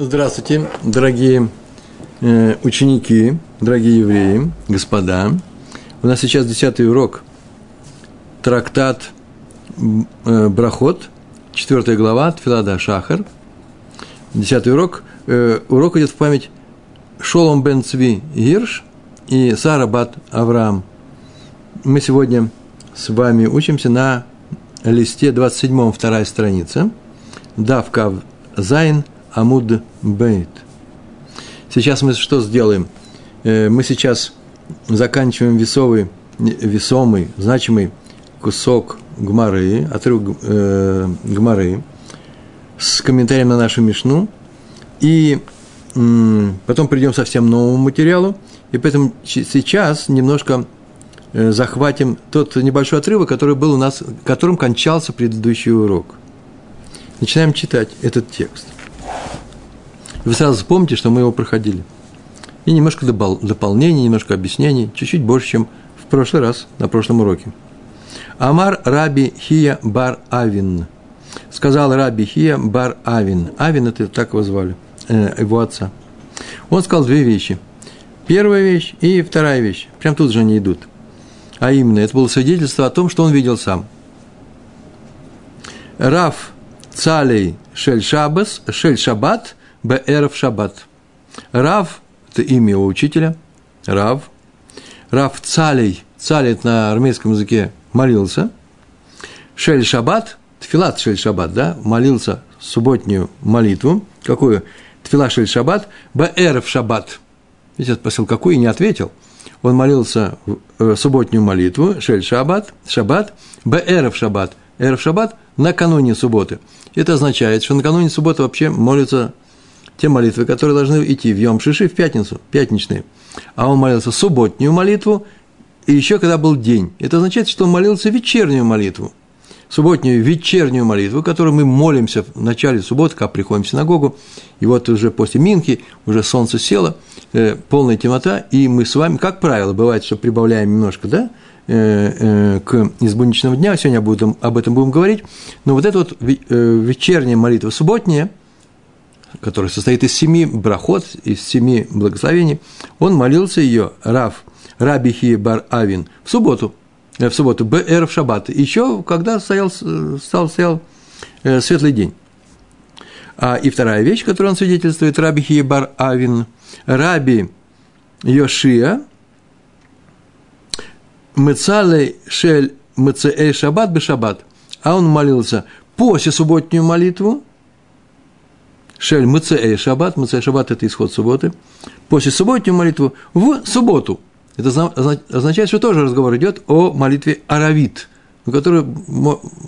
Здравствуйте, дорогие э, ученики, дорогие евреи, господа. У нас сейчас десятый урок. Трактат э, Брахот, четвертая глава, Тфилада Шахар. Десятый урок. Э, урок идет в память Шолом бен Цви Гирш и Сара бат Авраам. Мы сегодня с вами учимся на листе 27, вторая страница. Давкав Зайн – Амуд Бейт. Сейчас мы что сделаем? Э, мы сейчас заканчиваем весовый, весомый, значимый кусок гмары, отрыв э, гмары с комментарием на нашу мишну, и потом придем совсем новому материалу, и поэтому сейчас немножко э, захватим тот небольшой отрывок, который был у нас, которым кончался предыдущий урок. Начинаем читать этот текст. Вы сразу вспомните, что мы его проходили. И немножко допол- дополнений, немножко объяснений, чуть-чуть больше, чем в прошлый раз, на прошлом уроке. Амар Раби Хия Бар Авин. Сказал Раби Хия Бар Авин. Авин это так его звали, э, его отца. Он сказал две вещи. Первая вещь и вторая вещь. Прям тут же они идут. А именно, это было свидетельство о том, что он видел сам. Раф Цалей Шель Шабас, Шель Шабат, Беэров Шаббат. Рав – это имя его учителя, Рав. Рав Цалей, Цалей – на армейском языке молился. Шель Шаббат, Тфилат Шель Шаббат, да, молился субботнюю молитву. Какую? Тфила Шель Шаббат, Беэров Шаббат. Видите, спросил, какую, и не ответил. Он молился э, субботнюю молитву, Шель Шаббат, Шаббат, Беэров Шаббат. Эров Шаббат накануне субботы. Это означает, что накануне субботы вообще молятся те молитвы, которые должны идти в Йом Шиши в пятницу, пятничные. А он молился субботнюю молитву, и еще когда был день. Это означает, что он молился вечернюю молитву. Субботнюю вечернюю молитву, которую мы молимся в начале субботы, когда приходим в синагогу, и вот уже после Минки, уже солнце село, э, полная темнота, и мы с вами, как правило, бывает, что прибавляем немножко, да, э, э, к избуничного дня, сегодня об этом будем говорить, но вот эта вот э, вечерняя молитва субботняя, который состоит из семи брахот, из семи благословений, он молился ее, Рав, Рабихи Бар Авин, в субботу, э, в субботу, БР в шаббат, еще когда стоял, стал, стоял э, светлый день. А, и вторая вещь, которую он свидетельствует, Рабихи Бар Авин, Раби Йошия, Мецалей Шель Мецеэй Шаббат бы Шаббат, а он молился после субботнюю молитву, Шель Мцеэй Шаббат, Мцеэй Шаббат – это исход субботы, после субботнюю молитву в субботу. Это означает, что тоже разговор идет о молитве Аравит, в которой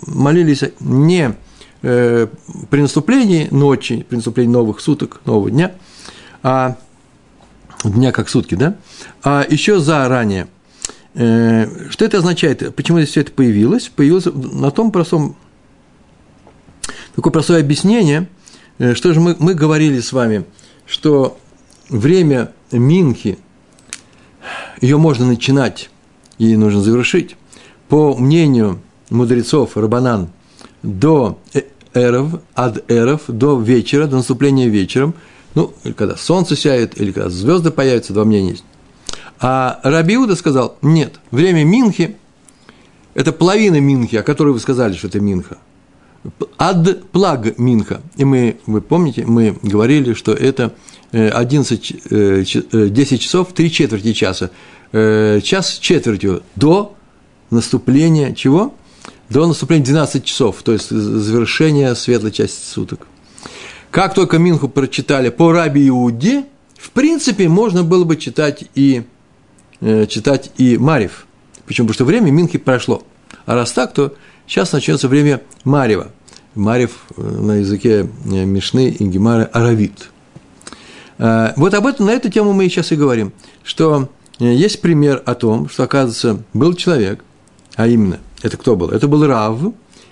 молились не э, при наступлении ночи, при наступлении новых суток, нового дня, а дня как сутки, да, а еще заранее. Э, что это означает? Почему здесь все это появилось? Появилось на том простом, такое простое объяснение – что же мы, мы говорили с вами, что время Минхи, ее можно начинать и нужно завершить, по мнению мудрецов Рабанан, до э, эров, ад эров, до вечера, до наступления вечером, ну, когда солнце сяет, или когда звезды появятся, два мнения есть. А Рабиуда сказал, нет, время Минхи – это половина Минхи, о которой вы сказали, что это Минха – ад плаг минха. И мы, вы помните, мы говорили, что это 11, э, 10 э, часов, 3 четверти часа. Э, час четвертью до наступления чего? До наступления 12 часов, то есть завершения светлой части суток. Как только Минху прочитали по Раби Иуде, в принципе, можно было бы читать и, читать и Марив. Почему? Потому что время Минхи прошло. А раз так, то Сейчас начнется время Марева. Марев э, на языке э, Мишны и Гемара Аравит. Э, вот об этом, на эту тему мы сейчас и говорим, что есть пример о том, что, оказывается, был человек, а именно, это кто был? Это был Рав,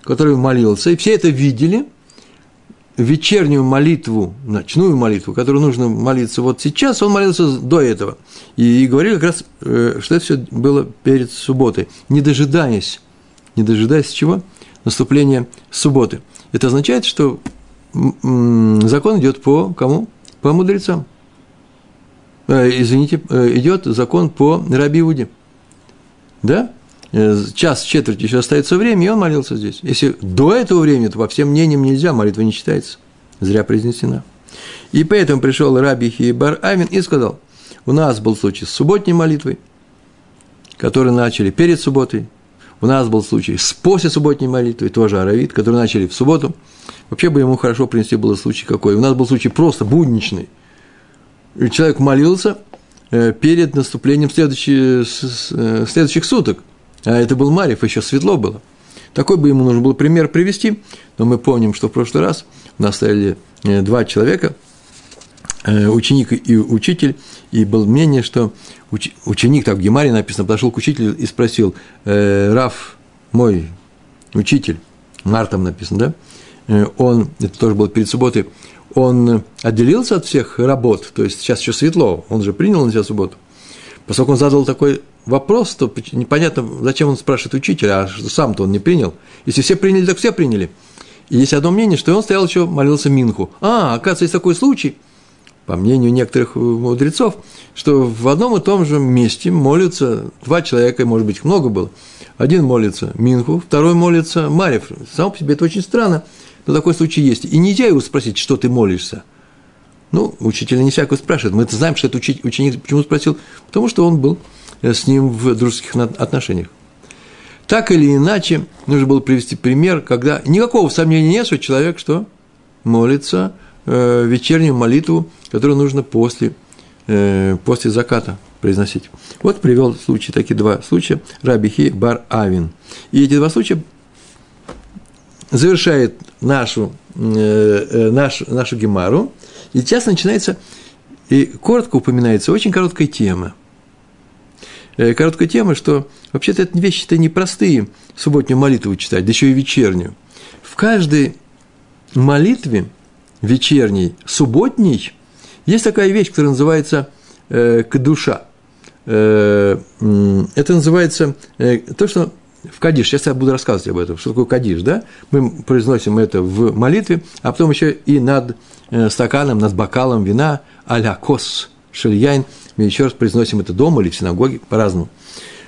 который молился, и все это видели, вечернюю молитву, ночную молитву, которую нужно молиться вот сейчас, он молился до этого. И, говорили как раз, что это все было перед субботой, не дожидаясь не дожидаясь чего? Наступления субботы. Это означает, что закон идет по кому? По мудрецам. Э, извините, э, идет закон по Раби. Да? Э, час, четверть еще остается время, и он молился здесь. Если до этого времени, то по всем мнениям нельзя, молитва не читается. Зря произнесена. И поэтому пришел Раби Хибар Амин и сказал, у нас был случай с субботней молитвой, который начали перед субботой, у нас был случай с после субботней молитвы, тоже Аравит, который начали в субботу. Вообще бы ему хорошо принести было случай какой. У нас был случай просто будничный. Человек молился э, перед наступлением следующих, э, следующих суток. А это был Марьев, еще светло было. Такой бы ему нужно было пример привести, но мы помним, что в прошлый раз у нас стояли э, два человека, ученик и учитель, и было мнение, что уч, ученик, так в Гемаре написано, подошел к учителю и спросил, э, Раф, мой учитель, Мартом написано, да, э, он, это тоже было перед субботой, он отделился от всех работ, то есть сейчас еще светло, он же принял на себя субботу. Поскольку он задал такой вопрос, то непонятно, зачем он спрашивает учителя, а сам-то он не принял. Если все приняли, так все приняли. И есть одно мнение, что он стоял еще, молился Минху. А, оказывается, есть такой случай – по мнению некоторых мудрецов, что в одном и том же месте молятся два человека, может быть, их много было. Один молится Минху, второй молится Марев. Сам по себе это очень странно, но такой случай есть. И нельзя его спросить, что ты молишься. Ну, учителя не всякого спрашивают. Мы знаем, что это ученик почему спросил? Потому что он был э, с ним в дружеских отношениях. Так или иначе, нужно было привести пример, когда никакого сомнения нет, что человек что? Молится вечернюю молитву, которую нужно после, э, после заката произносить. Вот привел случаи, такие два случая, Рабихи Бар Авин. И эти два случая завершает нашу, э, э, нашу, нашу гемару, и сейчас начинается, и коротко упоминается очень короткая тема. Э, короткая тема, что вообще-то это вещи-то непростые, субботнюю молитву читать, да еще и вечернюю. В каждой молитве – вечерний, субботний, есть такая вещь, которая называется э, кадуша. Э, это называется э, то, что в кадиш, сейчас я буду рассказывать об этом, что такое кадиш, да? Мы произносим это в молитве, а потом еще и над э, стаканом, над бокалом вина, а-ля кос, шельяйн, мы еще раз произносим это дома или в синагоге, по-разному.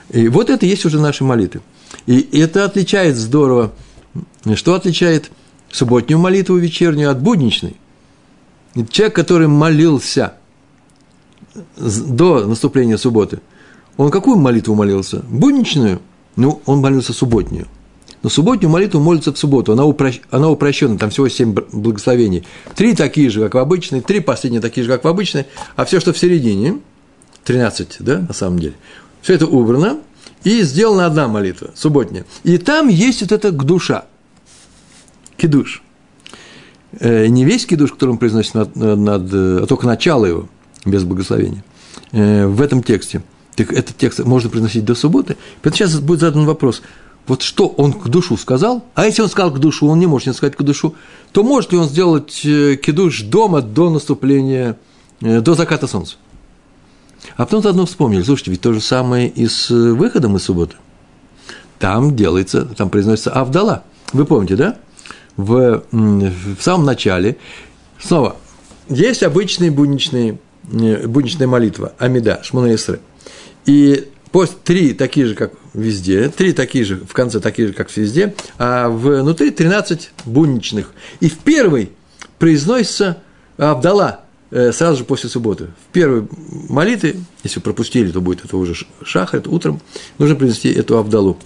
И вот это есть уже наши молитвы. И это отличает здорово, что отличает – субботнюю молитву вечернюю от будничной. И человек, который молился до наступления субботы, он какую молитву молился? Будничную? Ну, он молился субботнюю. Но субботнюю молитву молится в субботу, она, упрощ... она упрощена, там всего семь благословений. Три такие же, как в обычной, три последние такие же, как в обычной, а все, что в середине, 13, да, на самом деле, все это убрано, и сделана одна молитва, субботняя. И там есть вот эта душа кидуш. Э, не весь кидуш, который он произносит над, над, а только начало его, без благословения. Э, в этом тексте. Так этот текст можно произносить до субботы. Поэтому сейчас будет задан вопрос. Вот что он к душу сказал, а если он сказал к душу, он не может не сказать к душу, то может ли он сделать э, кидуш дома до наступления, до заката солнца? А потом заодно вспомнили, слушайте, ведь то же самое и с выходом из субботы. Там делается, там произносится Авдала. Вы помните, да? В, в самом начале. Снова, есть обычные будничные, будничная молитва, Амида, Шмунаисры. И после три такие же, как везде, три такие же, в конце такие же, как везде, а внутри 13 будничных. И в первой произносится Абдала, э, сразу же после субботы. В первой молитве, если пропустили, то будет это уже шахар, это утром, нужно произнести эту Абдалу.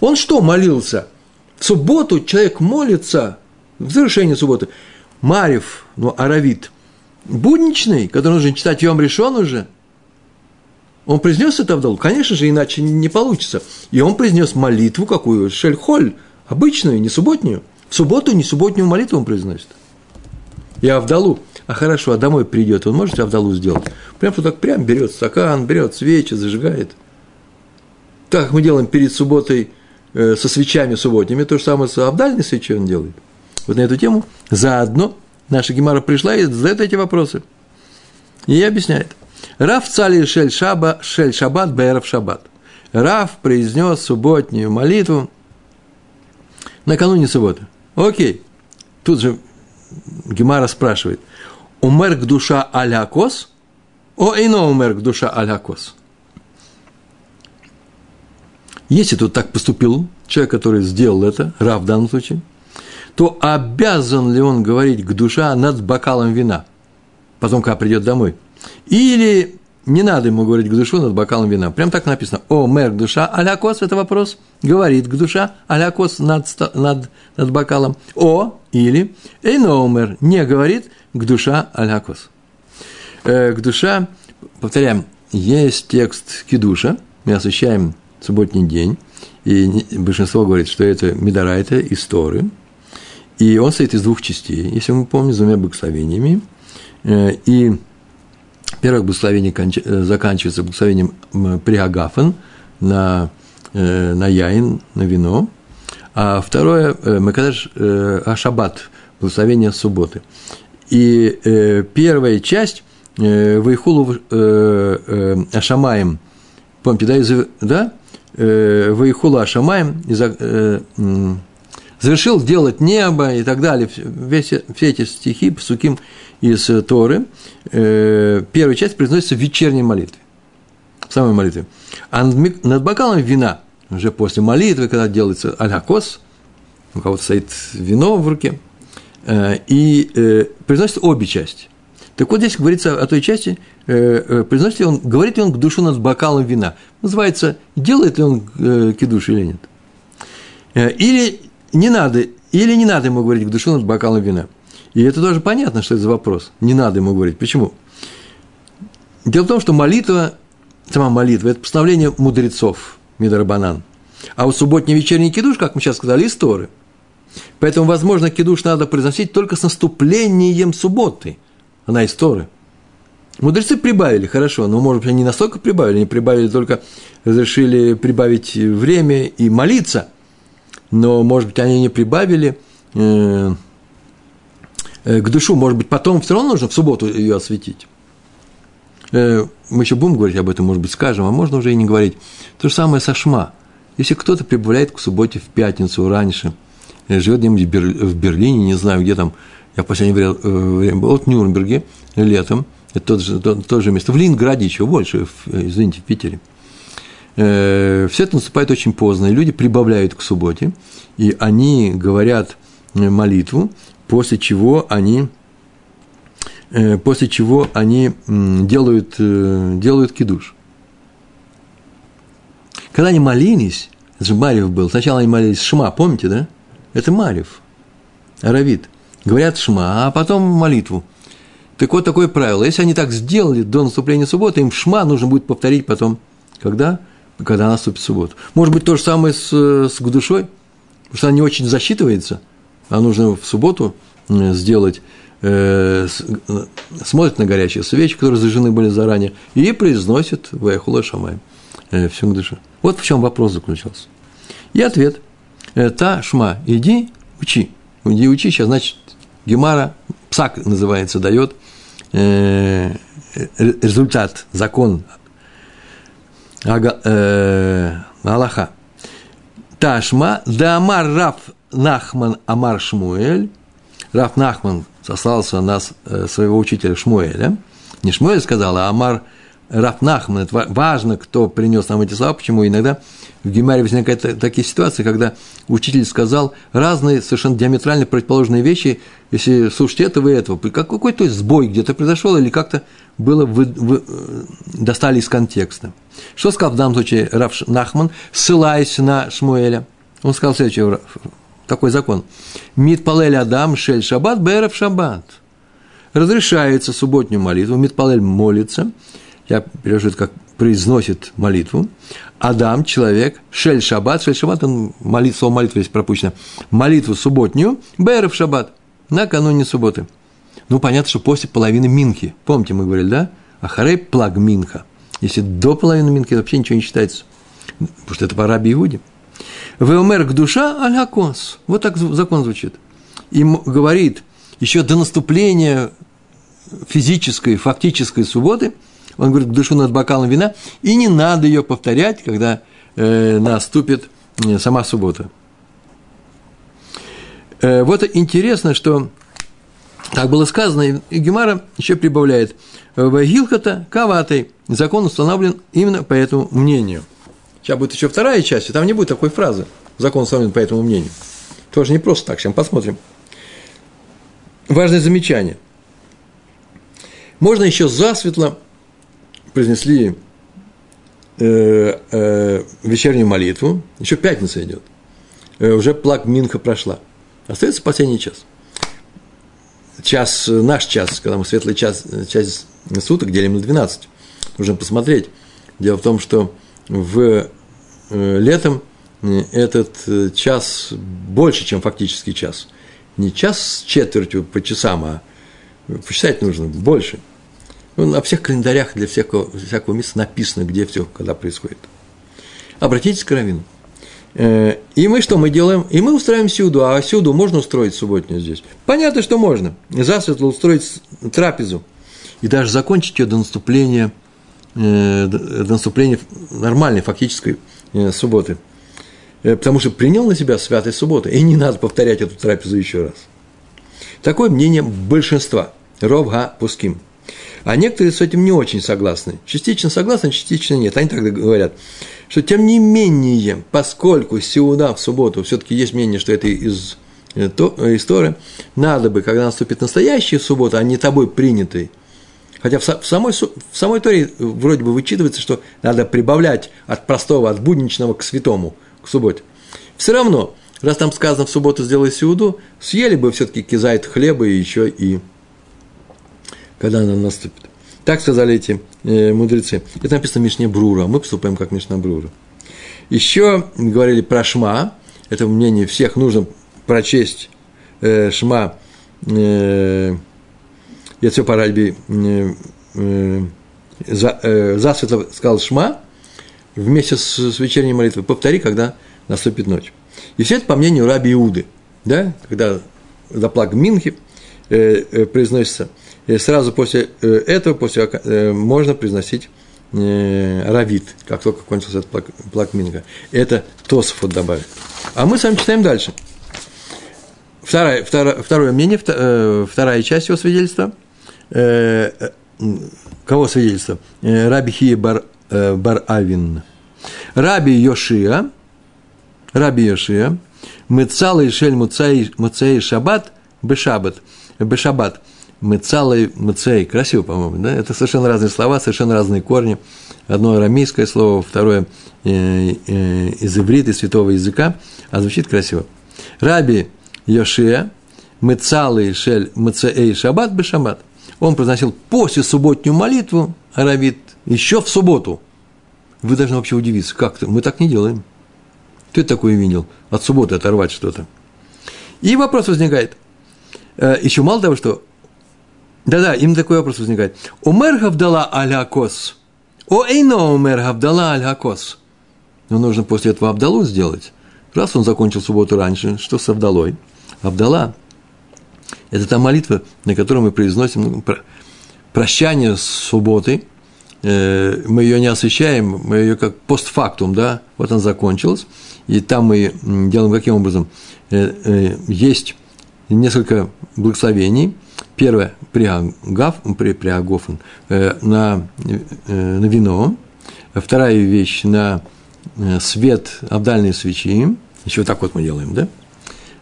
Он что молился – субботу человек молится, в завершении субботы, Марев, ну, Аравит, будничный, который нужно читать Йом решен уже, он произнес это Авдалу? Конечно же, иначе не получится. И он произнес молитву какую? Шельхоль, обычную, не субботнюю. В субботу не субботнюю молитву он произносит. И Авдалу. А хорошо, а домой придет, он может Авдалу сделать? Прям вот так прям берет стакан, берет свечи, зажигает. Так мы делаем перед субботой со свечами субботними, то же самое с абдальной свечой он делает. Вот на эту тему заодно наша Гемара пришла и задает эти вопросы. И объясняет. Раф цали шель, шаба, шель шаббат бэров шаббат. Раф произнес субботнюю молитву накануне субботы. Окей. Тут же Гемара спрашивает, умер к душа алякос? О, ино умер к душа алякос. Если тут так поступил человек, который сделал это, Рав в данном случае, то обязан ли он говорить к душа над бокалом вина, потом, когда придет домой? Или не надо ему говорить к душу над бокалом вина. Прям так написано. О, мэр, душа, алякос, это вопрос. Говорит к душа, алякос над, над, над бокалом. О, или эйноумер, не говорит к душа алякос. Э, к душа, повторяем, есть текст кидуша, мы освещаем субботний день, и большинство говорит, что это Медорайта из Торы, и он состоит из двух частей, если мы помним, с двумя благословениями, э, и первое благословение э, заканчивается благословением приагафен на, э, на яин, на вино, а второе Макадаш Ашабат, благословение субботы. И первая часть Вайхулу Ашамаем, помните, да, из, да? Э, Ваихула Шамаем, э, завершил делать небо и так далее, все, все эти стихи, псуким из Торы, э, первая часть произносится в вечерней молитве, в самой молитве. А над, над бокалом вина, уже после молитвы, когда делается алякос, у кого-то стоит вино в руке, и произносится обе части. Так вот здесь говорится о той части, э, э, произносит ли он, говорит ли он к душу над бокалом вина. Называется, делает ли он э, кидуш или нет. Э, или не надо, или не надо ему говорить к душу над бокалом вина. И это тоже понятно, что это за вопрос. Не надо ему говорить. Почему? Дело в том, что молитва, сама молитва, это постановление мудрецов, Мидарабанан. А у субботний вечерний кидуш, как мы сейчас сказали, истории. Поэтому, возможно, кидуш надо произносить только с наступлением субботы – она из Торы. Мудрецы прибавили, хорошо, но, может быть, они настолько прибавили, они прибавили только, разрешили прибавить время и молиться, но, может быть, они не прибавили э, э, к душу, может быть, потом все равно нужно в субботу ее осветить. Э, мы еще будем говорить об этом, может быть, скажем, а можно уже и не говорить. То же самое со Шма. Если кто-то прибавляет к субботе в пятницу раньше, э, живет где-нибудь в Берлине, не знаю, где там, я в последнее э, время был от Нюрнберге летом, это тот же, тот, тот же место, в Ленинграде еще больше, в, извините, в Питере. Э, все это наступает очень поздно, и люди прибавляют к субботе, и они говорят э, молитву, после чего они, после чего они делают, делают кидуш. Когда они молились, это же Марьев был, сначала они молились Шма, помните, да? Это Марьев, Аравит – говорят шма, а потом молитву. Так вот такое правило. Если они так сделали до наступления субботы, им шма нужно будет повторить потом. Когда? Когда наступит суббота. Может быть, то же самое с, с душой, потому что она не очень засчитывается, а нужно в субботу сделать, э, э, смотрит на горячие свечи, которые зажжены были заранее, и произносит Ваяхула Шамай э, всем душе. Вот в чем вопрос заключался. И ответ. «Э, Та шма, иди, учи. Иди учи, сейчас, значит, Гемара, псак называется, дает э, результат, закон ага, э, Аллаха. Ташма, да Амар Раф Нахман Амар Шмуэль. Раф Нахман сослался на э, своего учителя Шмуэля. Не Шмуэль сказал, а Амар Раф Нахман. Это важно, кто принес нам эти слова, почему иногда в Гемаре возникают такие ситуации, когда учитель сказал разные, совершенно диаметрально противоположные вещи, если слушать этого и этого. Какой-то сбой где-то произошел или как-то было вы, вы, э, достали из контекста. Что сказал в данном случае Раф Нахман, ссылаясь на Шмуэля? Он сказал следующий такой закон. Митпалель Адам Шель Шаббат Берев Шаббат. Разрешается субботнюю молитву, Митпалель молится, я перевожу это как произносит молитву, Адам, человек, Шель Шаббат, Шель Шаббат, он молит, слово молитва есть пропущено, молитву субботнюю, Берев Шаббат, накануне субботы. Ну, понятно, что после половины Минхи. Помните, мы говорили, да? Ахарей плаг Минха. Если до половины Минхи, вообще ничего не считается. Потому что это по Раби Иуде. Веомер к душа аль Вот так закон звучит. И говорит, еще до наступления физической, фактической субботы – он говорит, душу над бокалом вина, и не надо ее повторять, когда э, наступит э, сама суббота. Э, вот интересно, что Так было сказано, и Гемара еще прибавляет. В Гилхата Каватой закон установлен именно по этому мнению. Сейчас будет еще вторая часть, и там не будет такой фразы. Закон установлен по этому мнению. Тоже не просто так, сейчас посмотрим. Важное замечание. Можно еще засветло произнесли э, э, вечернюю молитву, еще пятница идет, э, уже плак Минха прошла. Остается последний час. Час, наш час, когда мы светлый час, час суток делим на 12. Нужно посмотреть. Дело в том, что в летом этот час больше, чем фактический час. Не час с четвертью по часам, а посчитать нужно больше – ну, на всех календарях для всякого, всякого места написано, где все, когда происходит. Обратитесь к Равину. Э, и мы что мы делаем? И мы устраиваем сюду, а сюду можно устроить субботнюю здесь? Понятно, что можно. Засветло устроить трапезу. И даже закончить ее до наступления, э, до наступления нормальной фактической э, субботы. Потому что принял на себя святой субботы, и не надо повторять эту трапезу еще раз. Такое мнение большинства. Ровга Пуским – а некоторые с этим не очень согласны. Частично согласны, частично нет. Они тогда говорят, что тем не менее, поскольку сеуда в субботу, все-таки есть мнение, что это из э, э, истории, надо бы, когда наступит настоящая суббота, а не тобой принятый, Хотя в самой, в самой Торе вроде бы вычитывается, что надо прибавлять от простого, от будничного к святому, к субботе. Все равно, раз там сказано в субботу сделай сеуду, съели бы все-таки кизайт хлеба и еще и когда она наступит. Так сказали эти э, мудрецы. Это написано Мишне Брура, мы поступаем как Мишна Брура. Еще говорили про Шма, это мнение всех нужно прочесть э, Шма э, Яцё Паральби э, э, за, э, засветло сказал Шма вместе с, с вечерней молитвой. Повтори, когда наступит ночь. И все это по мнению Раби Иуды, да, когда заплак Минхи э, э, произносится – и сразу после э, этого, после, э, можно произносить э, равит, как только кончился этот плак, плак Минга. Это Тосфот добавит. А мы с вами читаем дальше. Второе, второе, второе мнение, вторая часть его свидетельства. Кого свидетельство? Раби Хия бар, бар Авин. Раби Йошия, Раби Йошия, Мыцал и Шель Муцей Шаббат, Бешаббат, Бешаббат – Мыцалой, мыцей, красиво, по-моему, да? Это совершенно разные слова, совершенно разные корни. Одно арамейское слово, второе э, э, из иврита, из святого языка, а звучит красиво. Раби Йошия, Мыцалый шель мыцей шаббат бы шаббат. Он произносил после субботнюю молитву, аравит, еще в субботу. Вы должны вообще удивиться, как-то, мы так не делаем. Это такое видел? От субботы оторвать что-то. И вопрос возникает. Э, еще мало того, что да-да, им такой вопрос возникает. Умер гавдала аль-хакос. О эйно умер гавдала. Но нужно после этого Абдалу сделать. Раз он закончил субботу раньше, что с Абдалой? Абдала – это та молитва, на которой мы произносим ну, прощание с субботой. Э, мы ее не освещаем, мы ее как постфактум, да, вот она закончилась. И там мы делаем каким образом? Э, э, есть несколько благословений – Первое – приагав, при, приагофен, э, на, э, на вино. Вторая вещь – на э, свет обдальной свечи. Еще так вот мы делаем, да?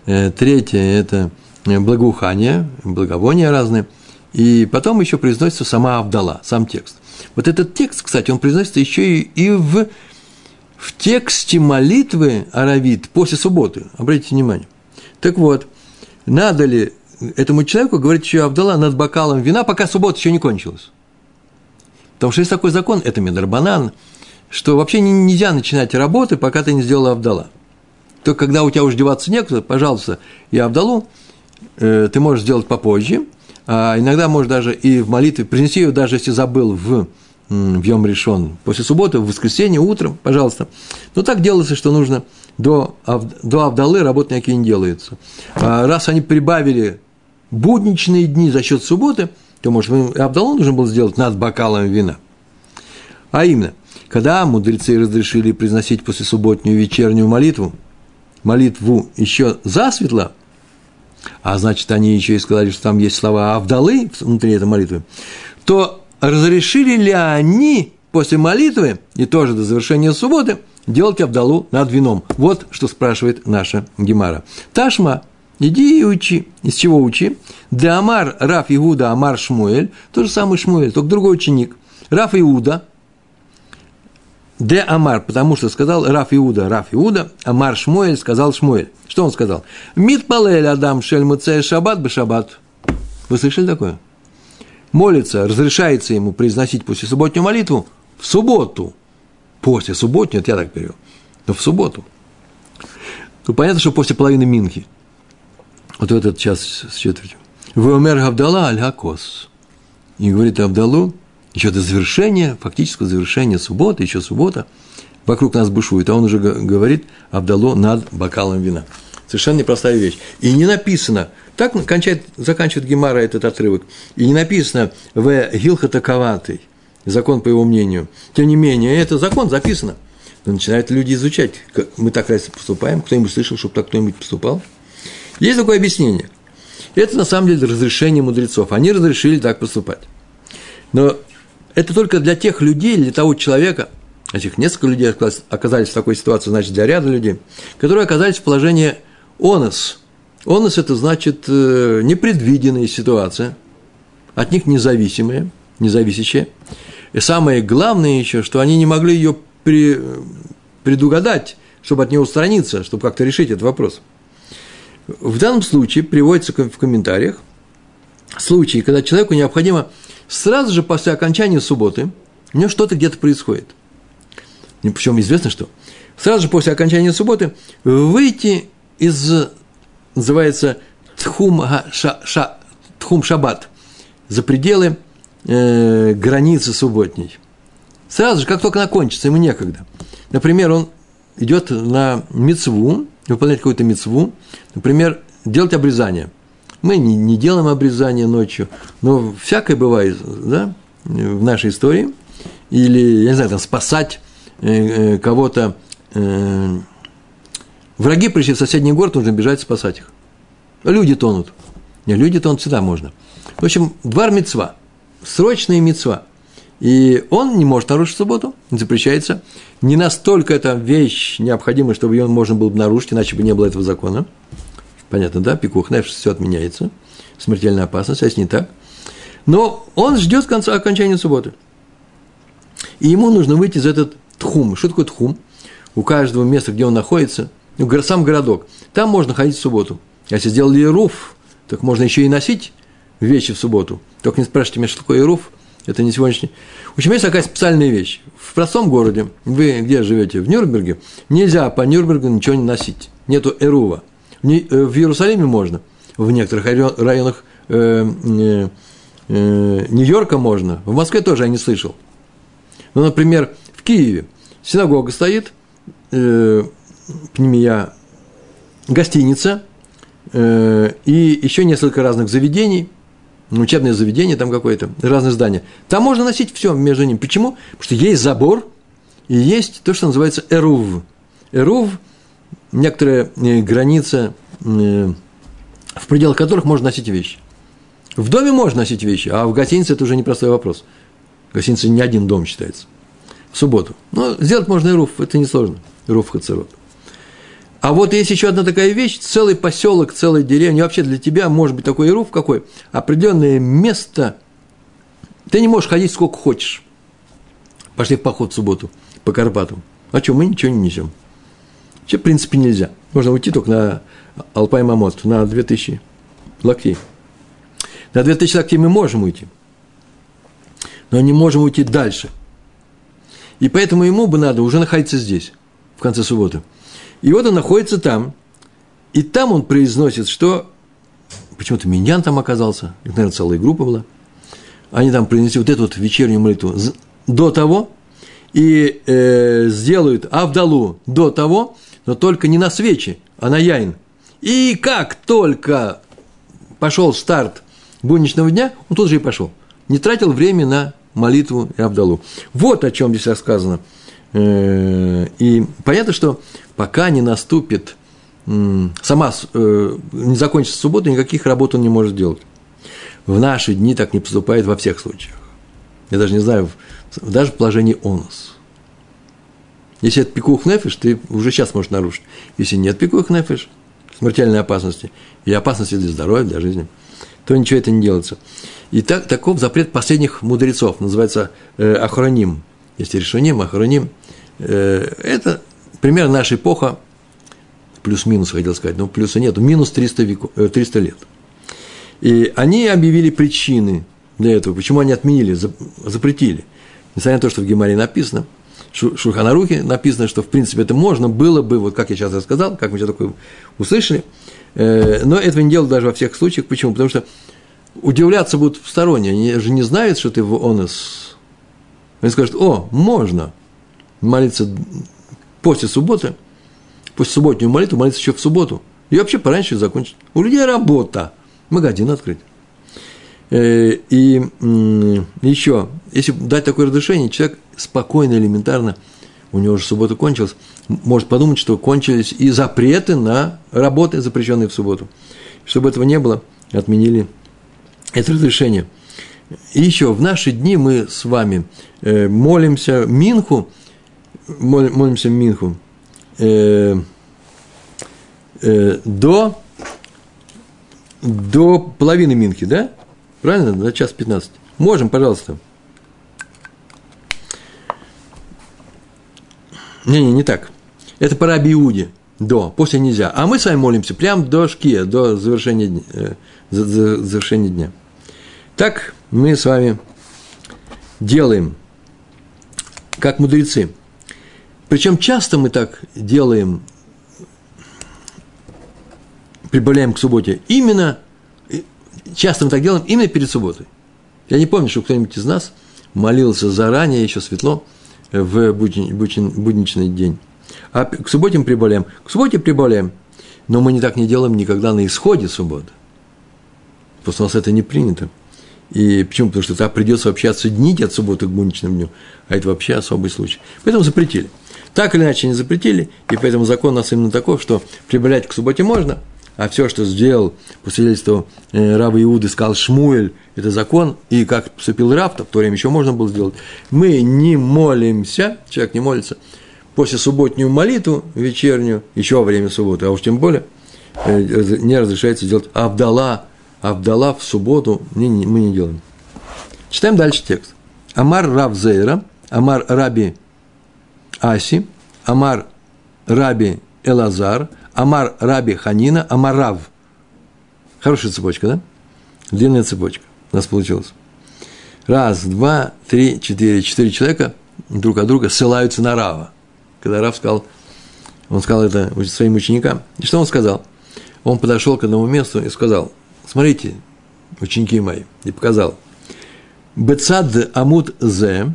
Э, третье – это благоухание, благовония разные. И потом еще произносится сама Авдала, сам текст. Вот этот текст, кстати, он произносится еще и, и в, в тексте молитвы Аравит после субботы. Обратите внимание. Так вот, надо ли этому человеку говорит еще Абдалла над бокалом вина, пока суббота еще не кончилась. Потому что есть такой закон, это Медарбанан, что вообще нельзя начинать работы, пока ты не сделал Абдала. Только когда у тебя уже деваться некуда, пожалуйста, и Абдалу э, ты можешь сделать попозже, а иногда можешь даже и в молитве, принести ее даже если забыл в, в Йом решен, после субботы, в воскресенье, утром, пожалуйста. Но так делается, что нужно до, до Авдалы работы никакие не делаются. А раз они прибавили будничные дни за счет субботы, то, может, Абдалу нужно было сделать над бокалом вина. А именно, когда мудрецы разрешили произносить после субботнюю вечернюю молитву, молитву еще засветло, а значит, они еще и сказали, что там есть слова Авдалы внутри этой молитвы, то разрешили ли они после молитвы и тоже до завершения субботы делать Авдалу над вином? Вот что спрашивает наша Гемара. תא שמע, иди и учи. Из чего учи? דאמר רב יהודה אמר שמואל, тот же самый Шмуэль, только другой ученик. Рав Иуда, דאמר, потому что сказал Рав Иуда, רב יהודה, אמר שמואל сказал Шмуэль. Что он сказал? מתפלל אדם של מוצאי שבת בשבת. Вы слышали такое? Молится, разрешается ему произносить после субботнюю молитву в субботу. После субботней, это я так перевел. Но в субботу. Ну, понятно, что после половины Минхи. Вот в этот час с четвертью. Вы умер Гавдала аль-Хакос. И говорит Авдалу, еще до завершения, фактического завершения субботы, еще суббота, вокруг нас бушует, а он уже говорит Абдало над бокалом вина. Совершенно непростая вещь. И не написано, так кончает, заканчивает Гемара этот отрывок, и не написано в Гилхатаковатый, закон по его мнению. Тем не менее, это закон записано. Но начинают люди изучать, мы так раз поступаем, кто-нибудь слышал, чтобы так кто-нибудь поступал. Есть такое объяснение. Это на самом деле разрешение мудрецов. Они разрешили так поступать. Но это только для тех людей, для того человека, этих несколько людей оказались в такой ситуации, значит, для ряда людей, которые оказались в положении онос. Онос – это значит э, непредвиденная ситуация, от них независимая, независящая. И самое главное еще, что они не могли ее при, предугадать, чтобы от нее устраниться, чтобы как-то решить этот вопрос. В данном случае приводится в комментариях случаи, когда человеку необходимо – сразу же после окончания субботы у него что-то где-то происходит. Причем известно, что сразу же после окончания субботы выйти из, называется, тхум, ша, ша, тхум шаббат, за пределы э, границы субботней. Сразу же, как только она кончится, ему некогда. Например, он идет на мецву, выполнять какую-то мецву, например, делать обрезание – мы не, не делаем обрезание ночью, но всякое бывает, да, в нашей истории. Или, я не знаю, там, спасать э, э, кого-то. Э, враги пришли в соседний город, нужно бежать спасать их. Люди тонут. Не, люди тонут всегда можно. В общем, двор мецва, срочная мецва. И он не может нарушить субботу, запрещается. Не настолько эта вещь необходима, чтобы ее можно было бы нарушить, иначе бы не было этого закона. Понятно, да? Пикух нефш, все отменяется. Смертельная опасность, а если не так. Но он ждет конца окончания субботы. И ему нужно выйти из этот тхум. Что такое тхум? У каждого места, где он находится, ну, сам городок, там можно ходить в субботу. Если сделали руф, так можно еще и носить вещи в субботу. Только не спрашивайте меня, что такое руф, это не сегодняшний. В общем, есть такая специальная вещь. В простом городе, вы где живете? В Нюрнберге, нельзя по Нюрнбергу ничего не носить. Нету эрува. Э, в Иерусалиме можно, в некоторых районах э, э, Нью-Йорка можно, в Москве тоже я не слышал. Ну, например, в Киеве синагога стоит, э, пнемия, гостиница э, и еще несколько разных заведений, учебное заведение там какое-то, разные здания. Там можно носить все между ними. Почему? Потому что есть забор и есть то, что называется эрув. Эрув некоторая э, граница, э, в пределах которых можно носить вещи. В доме можно носить вещи, а в гостинице это уже непростой вопрос. В гостинице не один дом считается. В субботу. Но сделать можно и руф, это несложно. Руф хацерот. А вот есть еще одна такая вещь, целый поселок, целая деревня, вообще для тебя может быть такой руф какой, определенное место, ты не можешь ходить сколько хочешь. Пошли в поход в субботу по Карпатам. А что, мы ничего не несем. Вообще, в принципе, нельзя. Можно уйти только на Алпай Мамот, на 2000 локтей. На 2000 локтей мы можем уйти, но не можем уйти дальше. И поэтому ему бы надо уже находиться здесь, в конце субботы. И вот он находится там, и там он произносит, что почему-то Миньян там оказался, их, наверное, целая группа была. Они там принесли вот эту вот вечернюю молитву до того, и э, сделают Авдалу до того, но только не на свечи, а на яин. И как только пошел старт будничного дня, он тут же и пошел. Не тратил время на молитву и Авдалу. Вот о чем здесь рассказано. Э, и понятно, что пока не наступит сама э, не закончится суббота, никаких работ он не может делать. В наши дни так не поступает во всех случаях. Я даже не знаю, даже в положении онос. Если это пикух нефиш, ты уже сейчас можешь нарушить. Если нет пикух нефиш, смертельной опасности, и опасности для здоровья, для жизни, то ничего это не делается. И так, таков запрет последних мудрецов, называется э, охроним. Если решением, охроним. Э, это примерно наша эпоха, плюс-минус, хотел сказать, но плюса нет, минус 300, веку, 300 лет. И они объявили причины для этого, почему они отменили, запретили. Несмотря на то, что в Гемаре написано, Шурханарухе написано, что в принципе это можно было бы, вот как я сейчас рассказал, как мы сейчас такое услышали, э, но этого не делают даже во всех случаях. Почему? Потому что удивляться будут в стороне, они же не знают, что ты в онос. Они скажут, о, можно молиться после субботы, после субботнюю молитву молиться еще в субботу. И вообще пораньше закончить. У людей работа. Магазин открыть. Э, и еще, если дать такое разрешение, человек спокойно, элементарно, у него уже суббота кончилась, может подумать, что кончились и запреты на работы, запрещенные в субботу. Чтобы этого не было, отменили это разрешение. И еще, в наши дни мы с вами э, молимся Минху, молимся Минху э, до, до половины Минхи, да? Правильно? На час 15. Можем, пожалуйста. Не-не, не так. Это по Раби. До. После нельзя. А мы с вами молимся прямо до шкия, до завершения, э, завершения дня. Так мы с вами делаем, как мудрецы. Причем часто мы так делаем, прибавляем к субботе, именно часто мы так делаем именно перед субботой. Я не помню, что кто-нибудь из нас молился заранее, еще светло, в будничный день. А к субботе мы прибавляем. К субботе прибавляем. Но мы не так не делаем никогда на исходе субботы. Просто у нас это не принято. И почему? Потому что тогда придется вообще отсоединить от субботы к будничному дню. А это вообще особый случай. Поэтому запретили. Так или иначе не запретили, и поэтому закон у нас именно такой, что прибавлять к субботе можно, а все, что сделал по свидетельству э, раба Иуды, сказал Шмуэль, это закон, и как поступил раб, то в то время еще можно было сделать. Мы не молимся, человек не молится, после субботнюю молитву вечернюю, еще во время субботы, а уж тем более, э, не разрешается делать Абдала, Абдала в субботу мы не, мы не делаем. Читаем дальше текст. אמר רב זירא, אמר רבי אסי, אמר רבי אלעזר, אמר רבי חנינא, אמר רב. Хорошая цепочка, да? Длинная цепочка у нас получилась. Раз, два, три, четыре. Четыре человека друг от друга ссылаются на Рава. Когда Рав сказал, он сказал это своим ученикам. И что он сказал? Он подошел к одному месту и сказал, смотрите, ученики мои, и показал. Бецад Амуд Зе,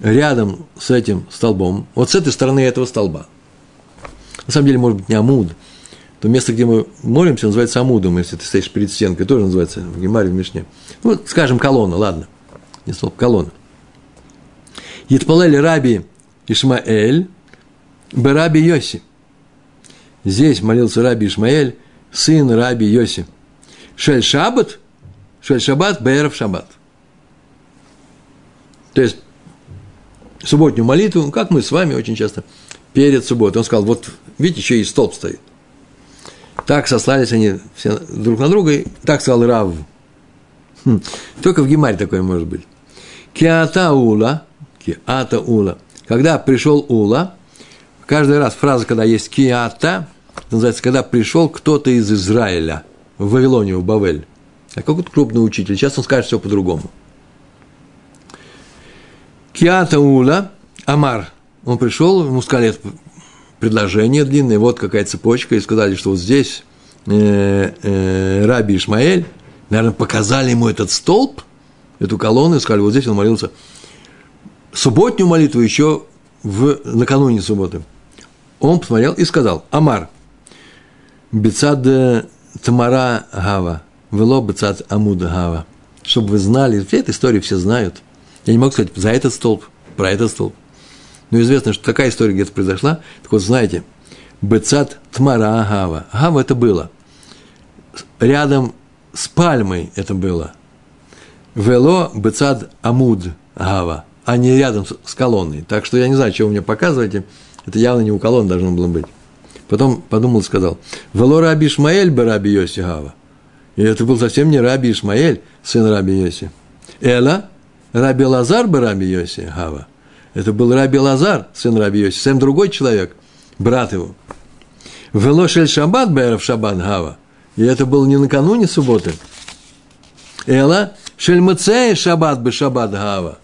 рядом с этим столбом, вот с этой стороны этого столба – на самом деле, может быть, не Амуд. То место, где мы молимся, называется Амудом, если ты стоишь перед стенкой, тоже называется в Гемаре, в Мишне. Ну, скажем, колонна, ладно. Не столб, колонна. Етпалели Раби Ишмаэль, Бераби Йоси. Здесь молился Раби Ишмаэль, сын Раби Йоси. Шель Шаббат, Шель Шаббат, Бэров Шаббат. То есть, субботнюю молитву, как мы с вами очень часто – перед субботой. Он сказал, вот видите, еще и столб стоит. Так сослались они все друг на друга, и так сказал Рав. Хм. Только в Гемаре такое может быть. Киата ула, киата ула. Когда пришел ула, каждый раз фраза, когда есть киата, называется, когда пришел кто-то из Израиля в Вавилонию, в Бавель. А какой-то крупный учитель. Сейчас он скажет все по-другому. Киата ула, Амар, он пришел, ему сказали предложение длинное, вот какая цепочка, и сказали, что вот здесь э, э, Раби Ишмаэль, наверное, показали ему этот столб, эту колонну, и сказали, вот здесь он молился субботнюю молитву еще в, накануне субботы. Он посмотрел и сказал, Амар, Бецад Тамара Гава, вело Бецад Амуда Гава. Чтобы вы знали, все эту историю все знают. Я не могу сказать за этот столб, про этот столб. Но известно, что такая история где-то произошла. Так вот, знаете, Бецат Тмара Гава. Гава это было. Рядом с пальмой это было. Вело Бецад Амуд Гава, а не рядом с колонной. Так что я не знаю, что вы мне показываете. Это явно не у колонны должно было быть. Потом подумал и сказал, «Вело Раби Ишмаэль бы Раби Йоси Гава». И это был совсем не Раби Ишмаэль, сын Раби Йоси. Эла, Раби Лазар бы Раби Йоси Гава. Это был Раби Лазар, сын Раби Йоси, совсем другой человек, брат его. Вело Шель Шаббат Бэров Шаббат Гава. И это было не накануне субботы. Эла Шель Мацея Шаббат бы Шаббат Гава.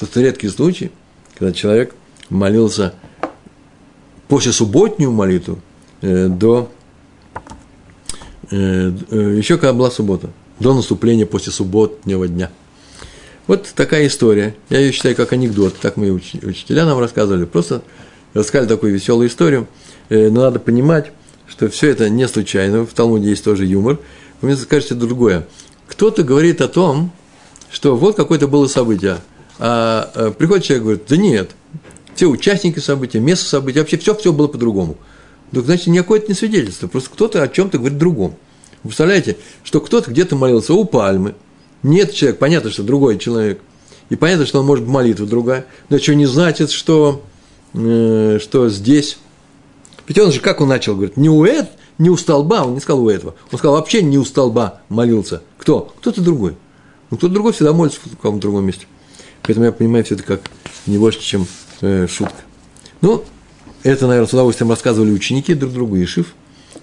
Это редкий случай, когда человек молился после субботнюю молитву э, до э, э, еще когда была суббота, до наступления после субботнего дня. Вот такая история. Я ее считаю как анекдот. Так мы учителя нам рассказывали. Просто рассказали такую веселую историю. Э, но надо понимать, что все это не случайно. В Талмуде есть тоже юмор. Вы мне скажете другое. Кто-то говорит о том, что вот какое-то было событие. А, а приходит человек и говорит, да нет, все участники события, место события, вообще все, все было по-другому. Так значит, никакое это не свидетельство, просто кто-то о чем-то говорит другом. Вы представляете, что кто-то где-то молился у пальмы, нет человек, понятно, что другой человек, и понятно, что он может молитва другая, но что не значит, что, э, что здесь... Ведь он же как он начал, говорит, не у этого, не у столба, он не сказал у этого, он сказал, вообще не у столба молился. Кто? Кто-то другой. Ну, кто-то другой всегда молится в каком-то другом месте. Поэтому я понимаю все это как не больше, чем э, шутка. Ну, это, наверное, с удовольствием рассказывали ученики друг другу, Ишив,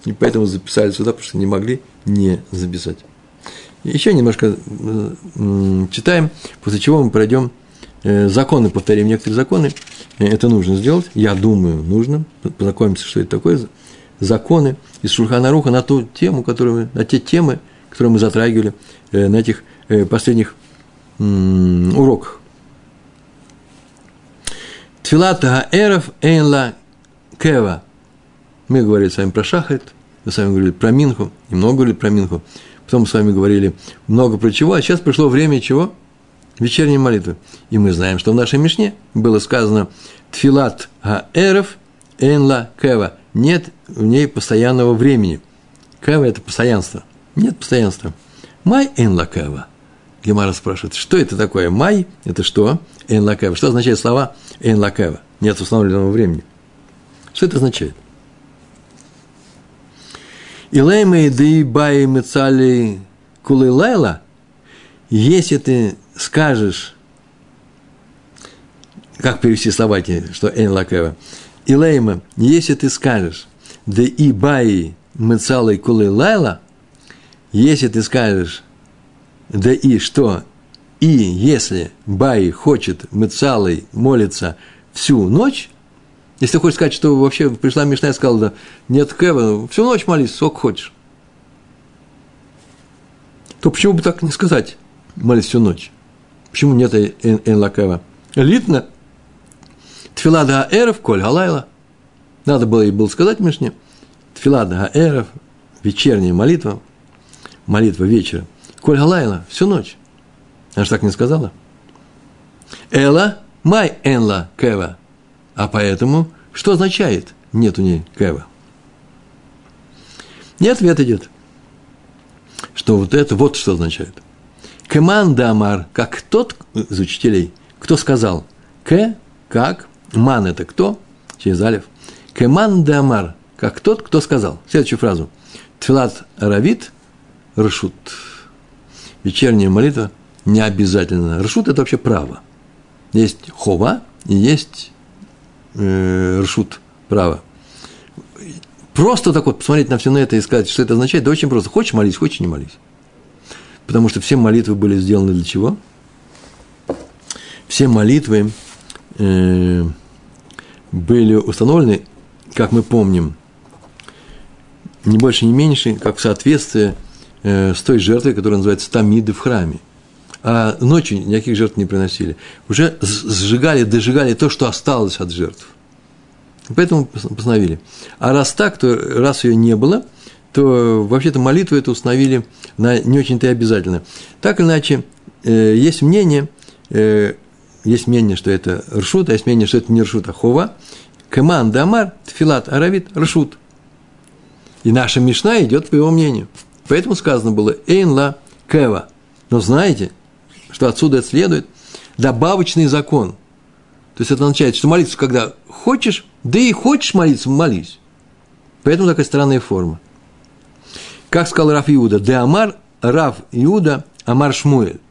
и поэтому записали сюда, потому что не могли не записать. Еще немножко э, читаем, после чего мы пройдем э, законы, повторим некоторые законы. Э, это нужно сделать, я думаю, нужно познакомиться, что это такое. Законы из Шульхана Руха на ту тему, которую на те темы, которые мы затрагивали на этих последних уроках. Тфилата Гаэров Эйнла Кева. Мы говорили с вами про Шахет, мы с вами говорили про Минху, немного говорили про Минху, потом мы с вами говорили много про чего, а сейчас пришло время чего? Вечерней молитвы. И мы знаем, что в нашей Мишне было сказано «Тфилат Гаэров Эйнла Кева». Нет в ней постоянного времени. Кева – это постоянство. Нет постоянства. Май Эйнла Кева – Гемара спрашивает, что это такое? Май – это что? Эйн лакева. Что означает слова эйн лакева? Нет установленного времени. Что это означает? Илеймей ды бай мецали кулы лайла, если ты скажешь, как перевести слова эти, что эйн лакева, Илейма, если ты скажешь, да и бай мецалой кулы лайла, если ты скажешь, да и что? И если Бай хочет мыцалой молиться всю ночь, если ты хочешь сказать, что вообще пришла Мишна и сказала, да, нет Кева, всю ночь молись, сколько хочешь, то почему бы так не сказать, молись всю ночь? Почему нет эн лакева? Литна, тфилада эров, коль галайла. Надо было ей было сказать Мишне, тфилада эров, вечерняя молитва, молитва вечера – Коль Галайла, всю ночь. Она же так не сказала. Эла, май энла кева. А поэтому, что означает нет у ней кева? И ответ идет, что вот это вот что означает. Кеман дамар, как тот из учителей, кто сказал, к, как, ман это кто, через алиф, кеман дамар, как тот, кто сказал. Следующую фразу. Тфилат равит ршут вечерняя молитва не обязательно. Ршут – это вообще право. Есть хова и есть э, ршут – право. Просто так вот посмотреть на все на это и сказать, что это означает, да очень просто. Хочешь молись, хочешь не молись. Потому что все молитвы были сделаны для чего? Все молитвы э, были установлены, как мы помним, не больше, не меньше, как в соответствии Э, с той жертвой, которая называется тамиды в храме. А ночью никаких жертв не приносили. Уже сжигали, дожигали то, что осталось от жертв. Поэтому постановили. А раз так, то раз ее не было, то вообще-то молитву эту установили на не очень-то и обязательно. Так или иначе, э, есть мнение, э, есть мнение, что это ршут, а есть мнение, что это не ршут, а хова. Кеман Дамар, Тфилат Аравит, Рашут. И наша Мишна идет по его мнению. Поэтому сказано было Эйн ла Кева. Но знаете, что отсюда следует добавочный закон. То есть это означает, что молиться, когда хочешь, да и хочешь молиться, молись. Поэтому такая странная форма. Как сказал Раф Иуда, де Амар, Раф Иуда, Амар Шмуэль.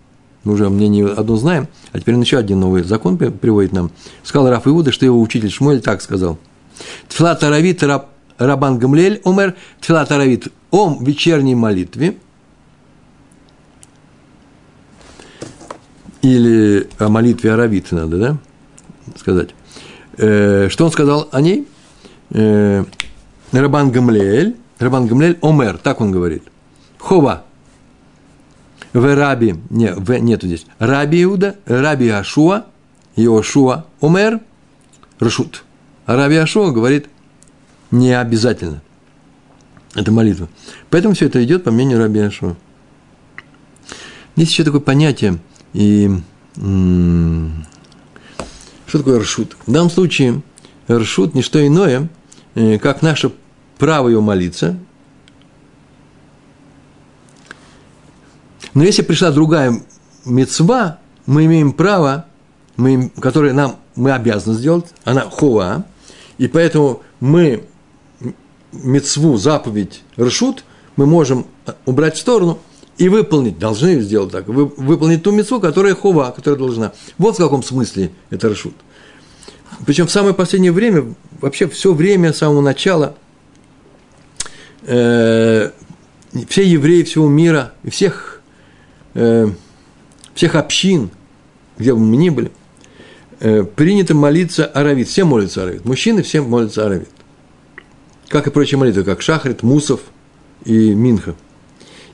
Мы уже мнение одно знаем, а теперь он еще один новый закон приводит нам. Сказал Раф Иуда, что его учитель Шмуэль так сказал. Тфилат Аравит раб, Рабан Гамлель умер, Тфилат Аравит ом вечерней молитве, или о молитве Аравит надо, да, сказать. Э, что он сказал о ней? Э, Рабан Гамлель, Рабан Гамлель Омер, так он говорит. Хова. В Раби, не, в, нету здесь. Раби Иуда, Раби Ашуа, Иошуа Омер, Рашут. А Раби Ашуа говорит, не обязательно. Это молитва. Поэтому все это идет по мнению Раби Ашуа. Есть еще такое понятие, и что такое ршут? В данном случае ршут – не что иное, э, как наше право его молиться. Но если пришла другая мецва, мы имеем право, мы, которое нам мы обязаны сделать, она хова, и поэтому мы мецву, заповедь, решут, мы можем убрать в сторону и выполнить, должны сделать так, вы, выполнить ту мецву, которая хова, которая должна. Вот в каком смысле это решут. Причем в самое последнее время, вообще все время, с самого начала, э, все евреи всего мира, всех, э, всех общин, где бы мы ни были, э, принято молиться аравит. Все молятся аравит. Мужчины все молятся аравит. Как и прочие молитвы, как шахрит, мусов и минха –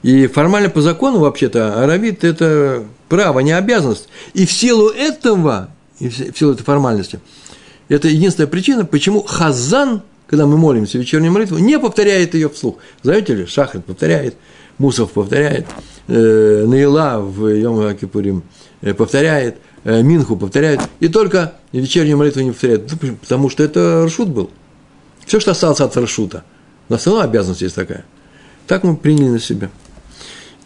и формально по закону, вообще-то, аравит – это право, не обязанность. И в силу этого, и в силу этой формальности, это единственная причина, почему хазан, когда мы молимся вечернюю молитву, не повторяет ее вслух. Знаете ли, Шахрит повторяет, Мусов повторяет, э, Наила в Йом Кипурим э, повторяет, э, Минху повторяет, и только вечернюю молитву не повторяет, ну, потому что это Рашут был. Все, что осталось от Рашута. Все равно обязанность есть такая. Так мы приняли на себя.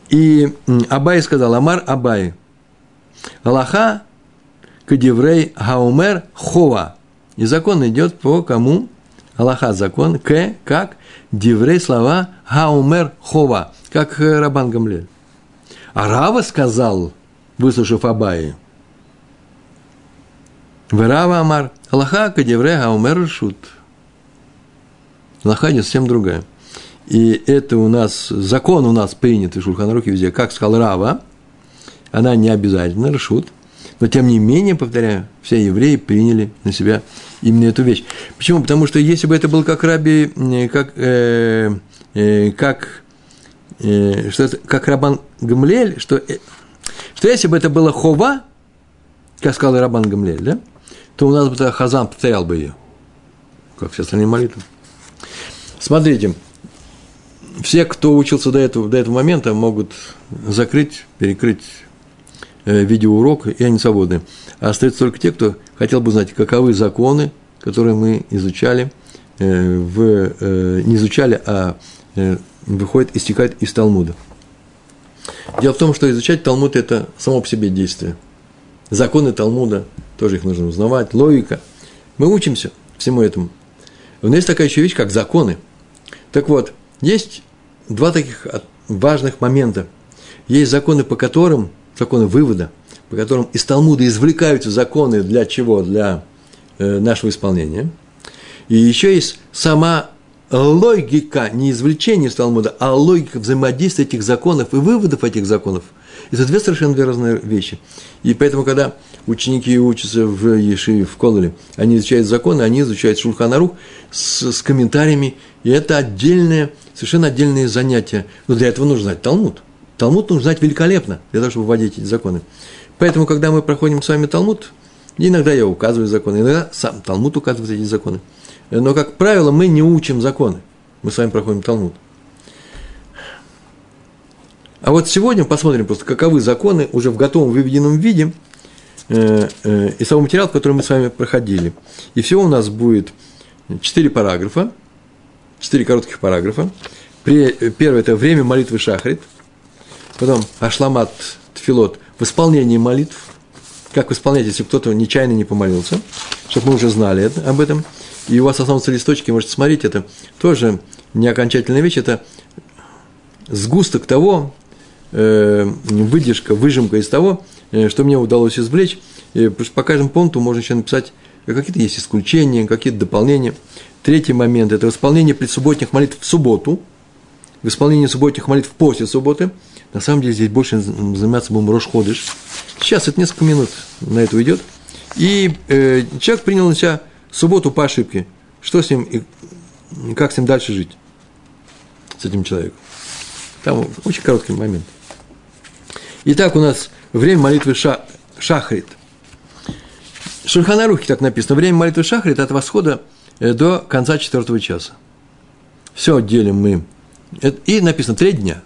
И Абай сказал, Амар Абай, Аллаха кадеврей гаумер хова. И закон идет по кому? Аллаха закон, к, как, деврей слова гаумер хова, как э, Рабан Гамлель. А Рава сказал, выслушав Абаи, Верава Амар, Аллаха кадеврей гаумер шут. Аллаха идет совсем другая. И это у нас, закон у нас принят в Шульханрухе везде, как сказал Рава, она не обязательно, решут, но тем не менее, повторяю, все евреи приняли на себя именно эту вещь. Почему? Потому что если бы это был как раби, как, э, э, как, э, что это, как Рабан Гамлель, что, э, что если бы это было хова, как сказал Рабан Гамлель, да, то у нас бы тогда Хазан повторял бы ее, как все остальные молитвы. Смотрите, все, кто учился до этого, до этого момента, могут закрыть, перекрыть э, видеоурок, и они свободны. А остаются только те, кто хотел бы знать, каковы законы, которые мы изучали, э, в, э, не изучали, а выходит, истекает из Талмуда. Дело в том, что изучать Талмуд – это само по себе действие. Законы Талмуда, тоже их нужно узнавать, логика. Мы учимся всему этому. Но есть такая еще вещь, как законы. Так вот, есть два таких важных момента. Есть законы, по которым, законы вывода, по которым из Талмуда извлекаются законы для чего? Для э, нашего исполнения. И еще есть сама логика, не извлечение из Талмуда, а логика взаимодействия этих законов и выводов этих законов. Это две совершенно разные вещи. И поэтому, когда ученики учатся в Ешиве, в Кололе, они изучают законы, они изучают Шульханарух с, с комментариями, и это отдельное совершенно отдельные занятия. Но для этого нужно знать Талмуд. Талмуд нужно знать великолепно, для того, чтобы вводить эти законы. Поэтому, когда мы проходим с вами Талмуд, иногда я указываю законы, иногда сам Талмуд указывает эти законы. Но, как правило, мы не учим законы. Мы с вами проходим Талмуд. А вот сегодня посмотрим просто, каковы законы уже в готовом выведенном виде э, э, и самого материала, который мы с вами проходили. И всего у нас будет четыре параграфа, четыре коротких параграфа. Первое – это время молитвы Шахрит, потом Ашламат Тфилот в исполнении молитв, как исполнять, если кто-то нечаянно не помолился, чтобы мы уже знали это, об этом. И у вас останутся листочки, можете смотреть, это тоже не окончательная вещь, это сгусток того, э, выдержка, выжимка из того, э, что мне удалось извлечь. И по каждому пункту можно еще написать, какие-то есть исключения, какие-то дополнения. Третий момент – это исполнение предсубботних молитв в субботу, в исполнении субботних молитв после субботы. На самом деле здесь больше заниматься будем Рошходыш. Сейчас это несколько минут на это уйдет. И э, человек принял на себя субботу по ошибке. Что с ним и как с ним дальше жить? С этим человеком. Там очень короткий момент. Итак, у нас время молитвы ша, Шахрит. В Шульханарухе так написано. Время молитвы Шахрит от восхода э, до конца четвертого часа. Все делим мы. И написано три дня.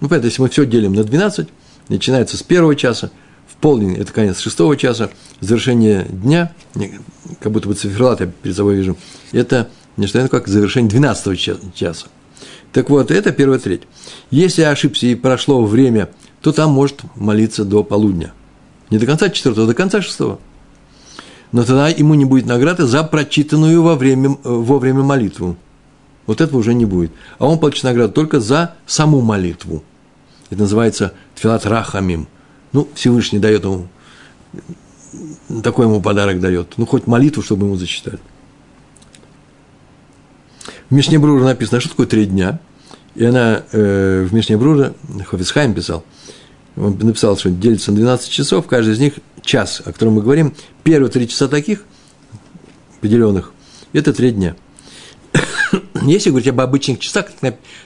Ну, понятно, если мы все делим на 12, начинается с первого часа, в полдень – это конец шестого часа, завершение дня, как будто бы циферлат я перед собой вижу, это не что это как завершение 12 часа. Так вот, это первая треть. Если ошибся и прошло время, то там может молиться до полудня. Не до конца четвертого, а до конца шестого. Но тогда ему не будет награды за прочитанную во время, во время молитву. Вот этого уже не будет. А он получит награду только за саму молитву. Это называется тфилат рахамим. Ну, Всевышний дает ему, такой ему подарок дает. Ну, хоть молитву, чтобы ему зачитали. В Мишне Брура написано, что такое три дня? И она э, в Мишне Брура, Хофисхайм писал, он написал, что делится на 12 часов, каждый из них час, о котором мы говорим. Первые три часа таких, определенных, это три дня. Если говорить об обычных часах,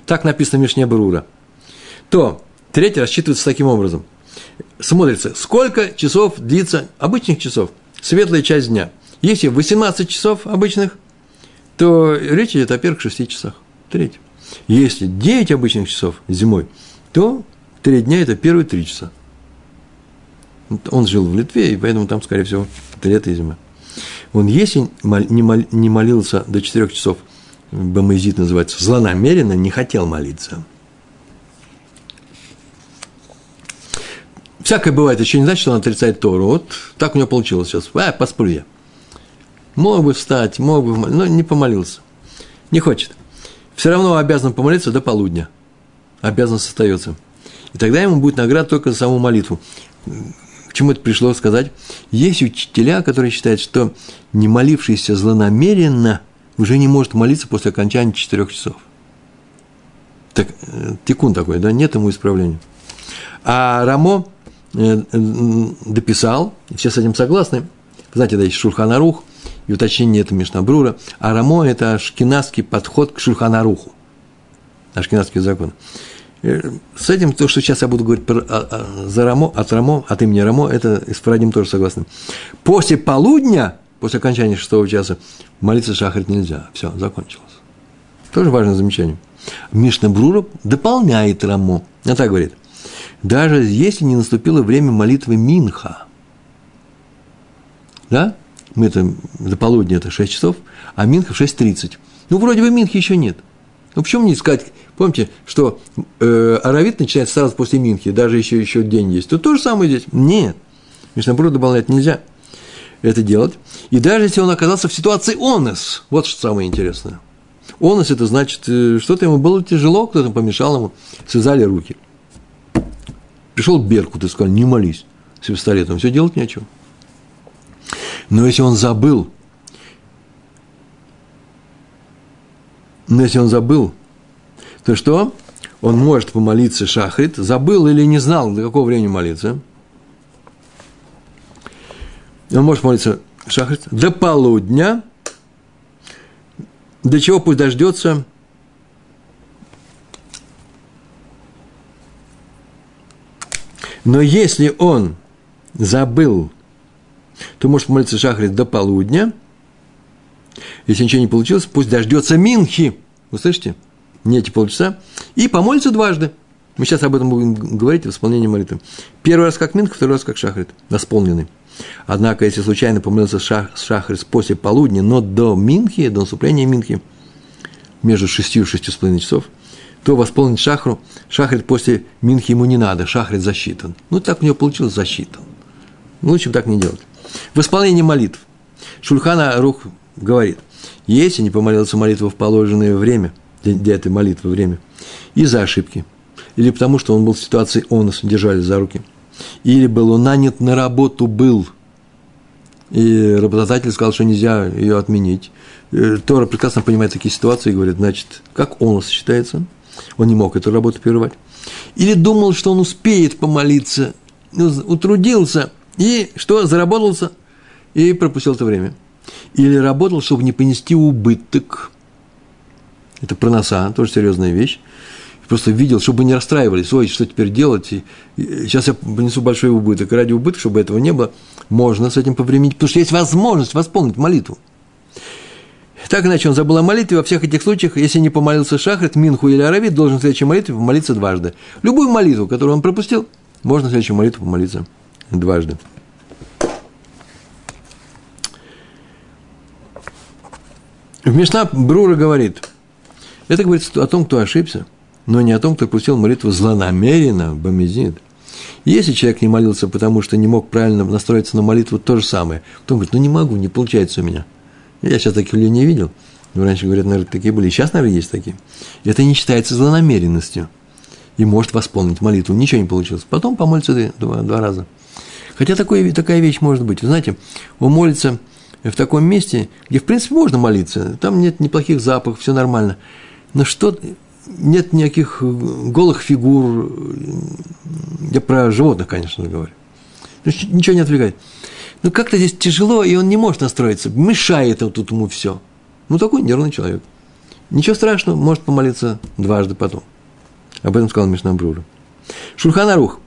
так написано в Мишне Брура, то третий рассчитывается таким образом. Смотрится, сколько часов длится, обычных часов, светлая часть дня. Если 18 часов обычных, то речь идет о первых шести часах. Треть. Если 9 обычных часов зимой, то три дня – это первые три часа. Он жил в Литве, и поэтому там, скорее всего, это лето и зима. Он, если не молился до четырех часов, Бамазит называется, злонамеренно не хотел молиться. Всякое бывает, еще не значит, что он отрицает Тору. Вот так у него получилось сейчас. А, посплю я. Мог бы встать, мог бы, но не помолился. Не хочет. Все равно обязан помолиться до полудня. Обязанность остается. И тогда ему будет награда только за саму молитву. К чему это пришло сказать? Есть учителя, которые считают, что не молившийся злонамеренно уже не может молиться после окончания четырех часов. Так, э, тикун такой, да, нет ему исправления. А Рамо э, дописал, все с этим согласны, знаете, да, есть Шурханарух – и уточнение это Мишнабрура, а Рамо – это ашкенадский подход к Шульханаруху, ашкенадский закон. Э, с этим, то, что сейчас я буду говорить про, а, а, за Рамо, от Рамо, от имени Рамо, это с Фарадим тоже согласны. После полудня, после окончания шестого часа, молиться шахрит нельзя. Все, закончилось. Тоже важное замечание. Мишна Брура дополняет Рамо. Она так говорит. Даже если не наступило время молитвы Минха, да, мы это до полудня это 6 часов, а Минха в 6.30. Ну, вроде бы Минхи еще нет. Ну, почему не сказать, помните, что э, Аравит начинается сразу после Минхи, даже еще, еще день есть. То то же самое здесь. Нет. Мишнабрур добавлять нельзя это делать. И даже если он оказался в ситуации онес, вот что самое интересное. Онес – это значит, э, что-то ему было тяжело, кто-то помешал ему, связали руки. Пришел Беркут и сказал, не молись с пистолетом, все делать нечего. Но если он забыл, но если он забыл, то что? Он может помолиться шахрит, забыл или не знал, до какого времени молиться. Он может молиться шахрит до полудня, до чего пусть дождется Но если он забыл то может молиться Шахрит до полудня. Если ничего не получилось, пусть дождется Минхи. Вы слышите? Не эти полчаса. И помолится дважды. Мы сейчас об этом будем говорить в исполнении молитвы. Первый раз как Минх, второй раз как Шахрит, восполненный. Однако, если случайно помылся шах, шахрис после полудня, но до Минхи, до наступления Минхи, между шестью и шестью с половиной часов, то восполнить шахру, шахрит после Минхи ему не надо, шахрит засчитан. Ну, так у него получилось засчитан. Лучше бы так не делать. В исполнении молитв. Шульхана Рух говорит, если не помолился молитву в положенное время, для этой молитвы время, из-за ошибки, или потому что он был в ситуации онос, держали за руки, или был он нанят на работу, был, и работодатель сказал, что нельзя ее отменить. Э, Тора прекрасно понимает такие ситуации и говорит, значит, как онос считается, он не мог эту работу прерывать. Или думал, что он успеет помолиться, ну, утрудился, и что, заработался, и пропустил это время. Или работал, чтобы не понести убыток. Это проноса, тоже серьезная вещь. Просто видел, чтобы не расстраивались, ой, что теперь делать, и, сейчас я понесу большой убыток. И ради убытка, чтобы этого не было, можно с этим повременить, потому что есть возможность восполнить молитву. Так иначе он забыл о молитве. Во всех этих случаях, если не помолился Шахрит, Минху или Аравит, должен в следующей молитве помолиться дважды. Любую молитву, которую он пропустил, можно в следующую молитву помолиться дважды. В Мишна Брура говорит, это говорит о том, кто ошибся, но не о том, кто пустил молитву злонамеренно, бомизит. Если человек не молился, потому что не мог правильно настроиться на молитву, то же самое. Потом говорит, ну не могу, не получается у меня. Я сейчас таких людей не видел. Но раньше, говорят, наверное, такие были. Сейчас, наверное, есть такие. Это не считается злонамеренностью. И может восполнить молитву. Ничего не получилось. Потом помолится два, два раза. Хотя такое, такая вещь может быть. Вы знаете, он молится в таком месте, где, в принципе, можно молиться. Там нет неплохих запахов, все нормально. Но что нет никаких голых фигур. Я про животных, конечно, говорю. Ничего не отвлекает. Но как-то здесь тяжело, и он не может настроиться. Мешает тут ему все. Ну, такой нервный человек. Ничего страшного, может помолиться дважды потом. Об этом сказал Мишнабрура. Шульханарух.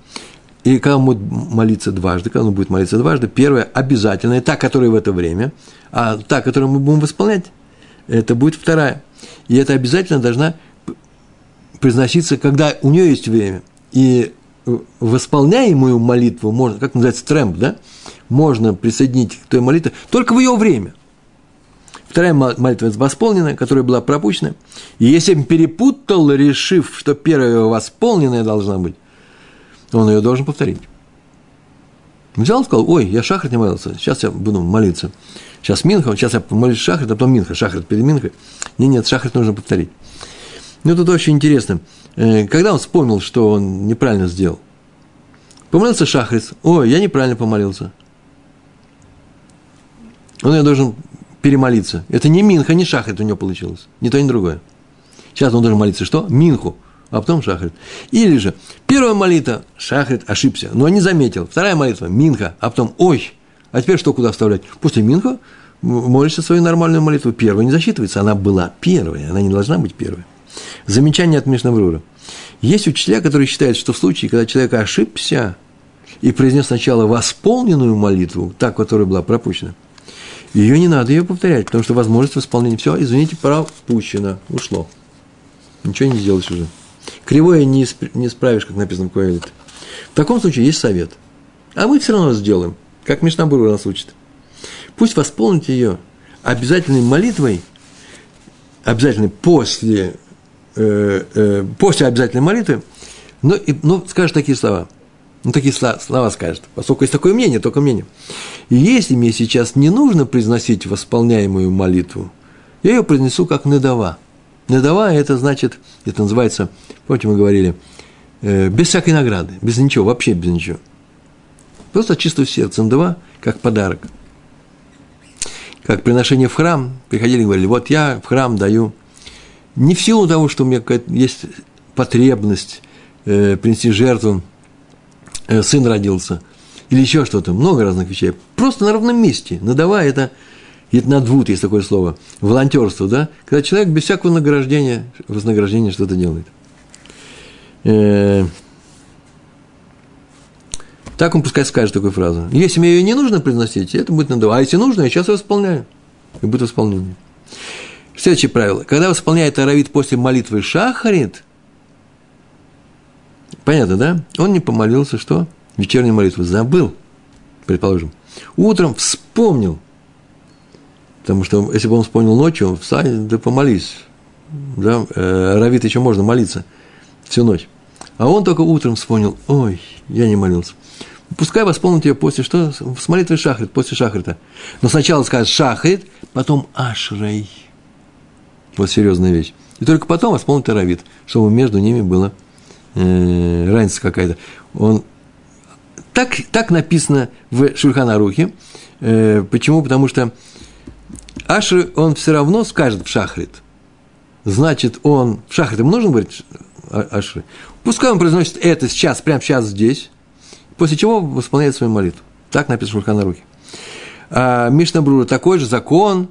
И когда он будет молиться дважды, когда он будет молиться дважды, первое обязательное, та, которая в это время, а та, которую мы будем восполнять, это будет вторая. И это обязательно должна произноситься, когда у нее есть время. И восполняемую молитву можно, как называется, трэмп, да, можно присоединить к той молитве только в ее время. Вторая молитва восполненная, которая была пропущена. И если перепутал, решив, что первая восполненная должна быть, он ее должен повторить. Взял сказал, ой, я шахрат не молился, сейчас я буду молиться. Сейчас Минха, сейчас я помолюсь шахрат, а потом Минха, шахрат перед Минхой. Нет, нет, шахрат нужно повторить. Ну, тут очень интересно. Э, когда он вспомнил, что он неправильно сделал? Помолился шахрис. Ой, я неправильно помолился. Он я должен перемолиться. Это не Минха, не Шахрит у него получилось. Ни то, ни другое. Сейчас он должен молиться что? Минху, а потом Шахрит. Или же первая молитва Шахрит ошибся, но не заметил. Вторая молитва Минха, а потом ой, а теперь что куда вставлять? После Минха молишься свою нормальную молитву. Первая не засчитывается, она была первая, она не должна быть первой. Замечание от Мишнабрура. Есть учителя, которые считают, что в случае, когда человек ошибся и произнес сначала восполненную молитву, та, которая была пропущена, ее не надо ее повторять, потому что возможность восполнения. Все, извините, пропущено, ушло. Ничего не сделаешь уже. Кривое не исправишь, как написано в Коэлит. В таком случае есть совет. А мы все равно сделаем, как Мишнабур нас учит. Пусть восполните ее обязательной молитвой, обязательной после Э, э, после обязательной молитвы, но, и, но скажет такие слова. Ну, такие слова, слова скажет, поскольку есть такое мнение, только мнение. Если мне сейчас не нужно произносить восполняемую молитву, я ее произнесу как недава. Недава – это значит, это называется, помните, мы говорили, э, без всякой награды, без ничего, вообще без ничего. Просто от чистого сердца. Недава – как подарок. Как приношение в храм. Приходили и говорили, вот я в храм даю – не в силу того, что у меня есть потребность э, принести жертву, э, сын родился, или еще что-то, много разных вещей. Просто на ровном месте, надавая это, это надвуд, есть такое слово, волонтерство, да, когда человек без всякого награждения, вознаграждения что-то делает. Э, так он пускай скажет такую фразу. Если мне ее не нужно произносить, это будет надо. А если нужно, я сейчас ее исполняю. И будет исполнение. Следующее правило. Когда восполняет Аравит после молитвы Шахарит, понятно, да? Он не помолился, что? Вечернюю молитву забыл. предположим, утром вспомнил, потому что если бы он вспомнил ночью, встань, да помолись, да, э, равит еще можно молиться всю ночь. А он только утром вспомнил, ой, я не молился. Пускай восполнит ее после что? С молитвой шахрит, после шахрита. Но сначала скажет шахрит, потом ашрей. Вот серьезная вещь. И только потом восполнит равит, чтобы между ними была э, разница какая-то. Он так, так написано в Шульханарухе. Э, почему? Потому что Аши он все равно скажет в шахрит. Значит, он в шахрит ему нужно говорить Аши. Пускай он произносит это сейчас, прямо сейчас здесь, после чего восполняет свою молитву. Так написано в Шульханарухе. А Мишна Брура такой же закон,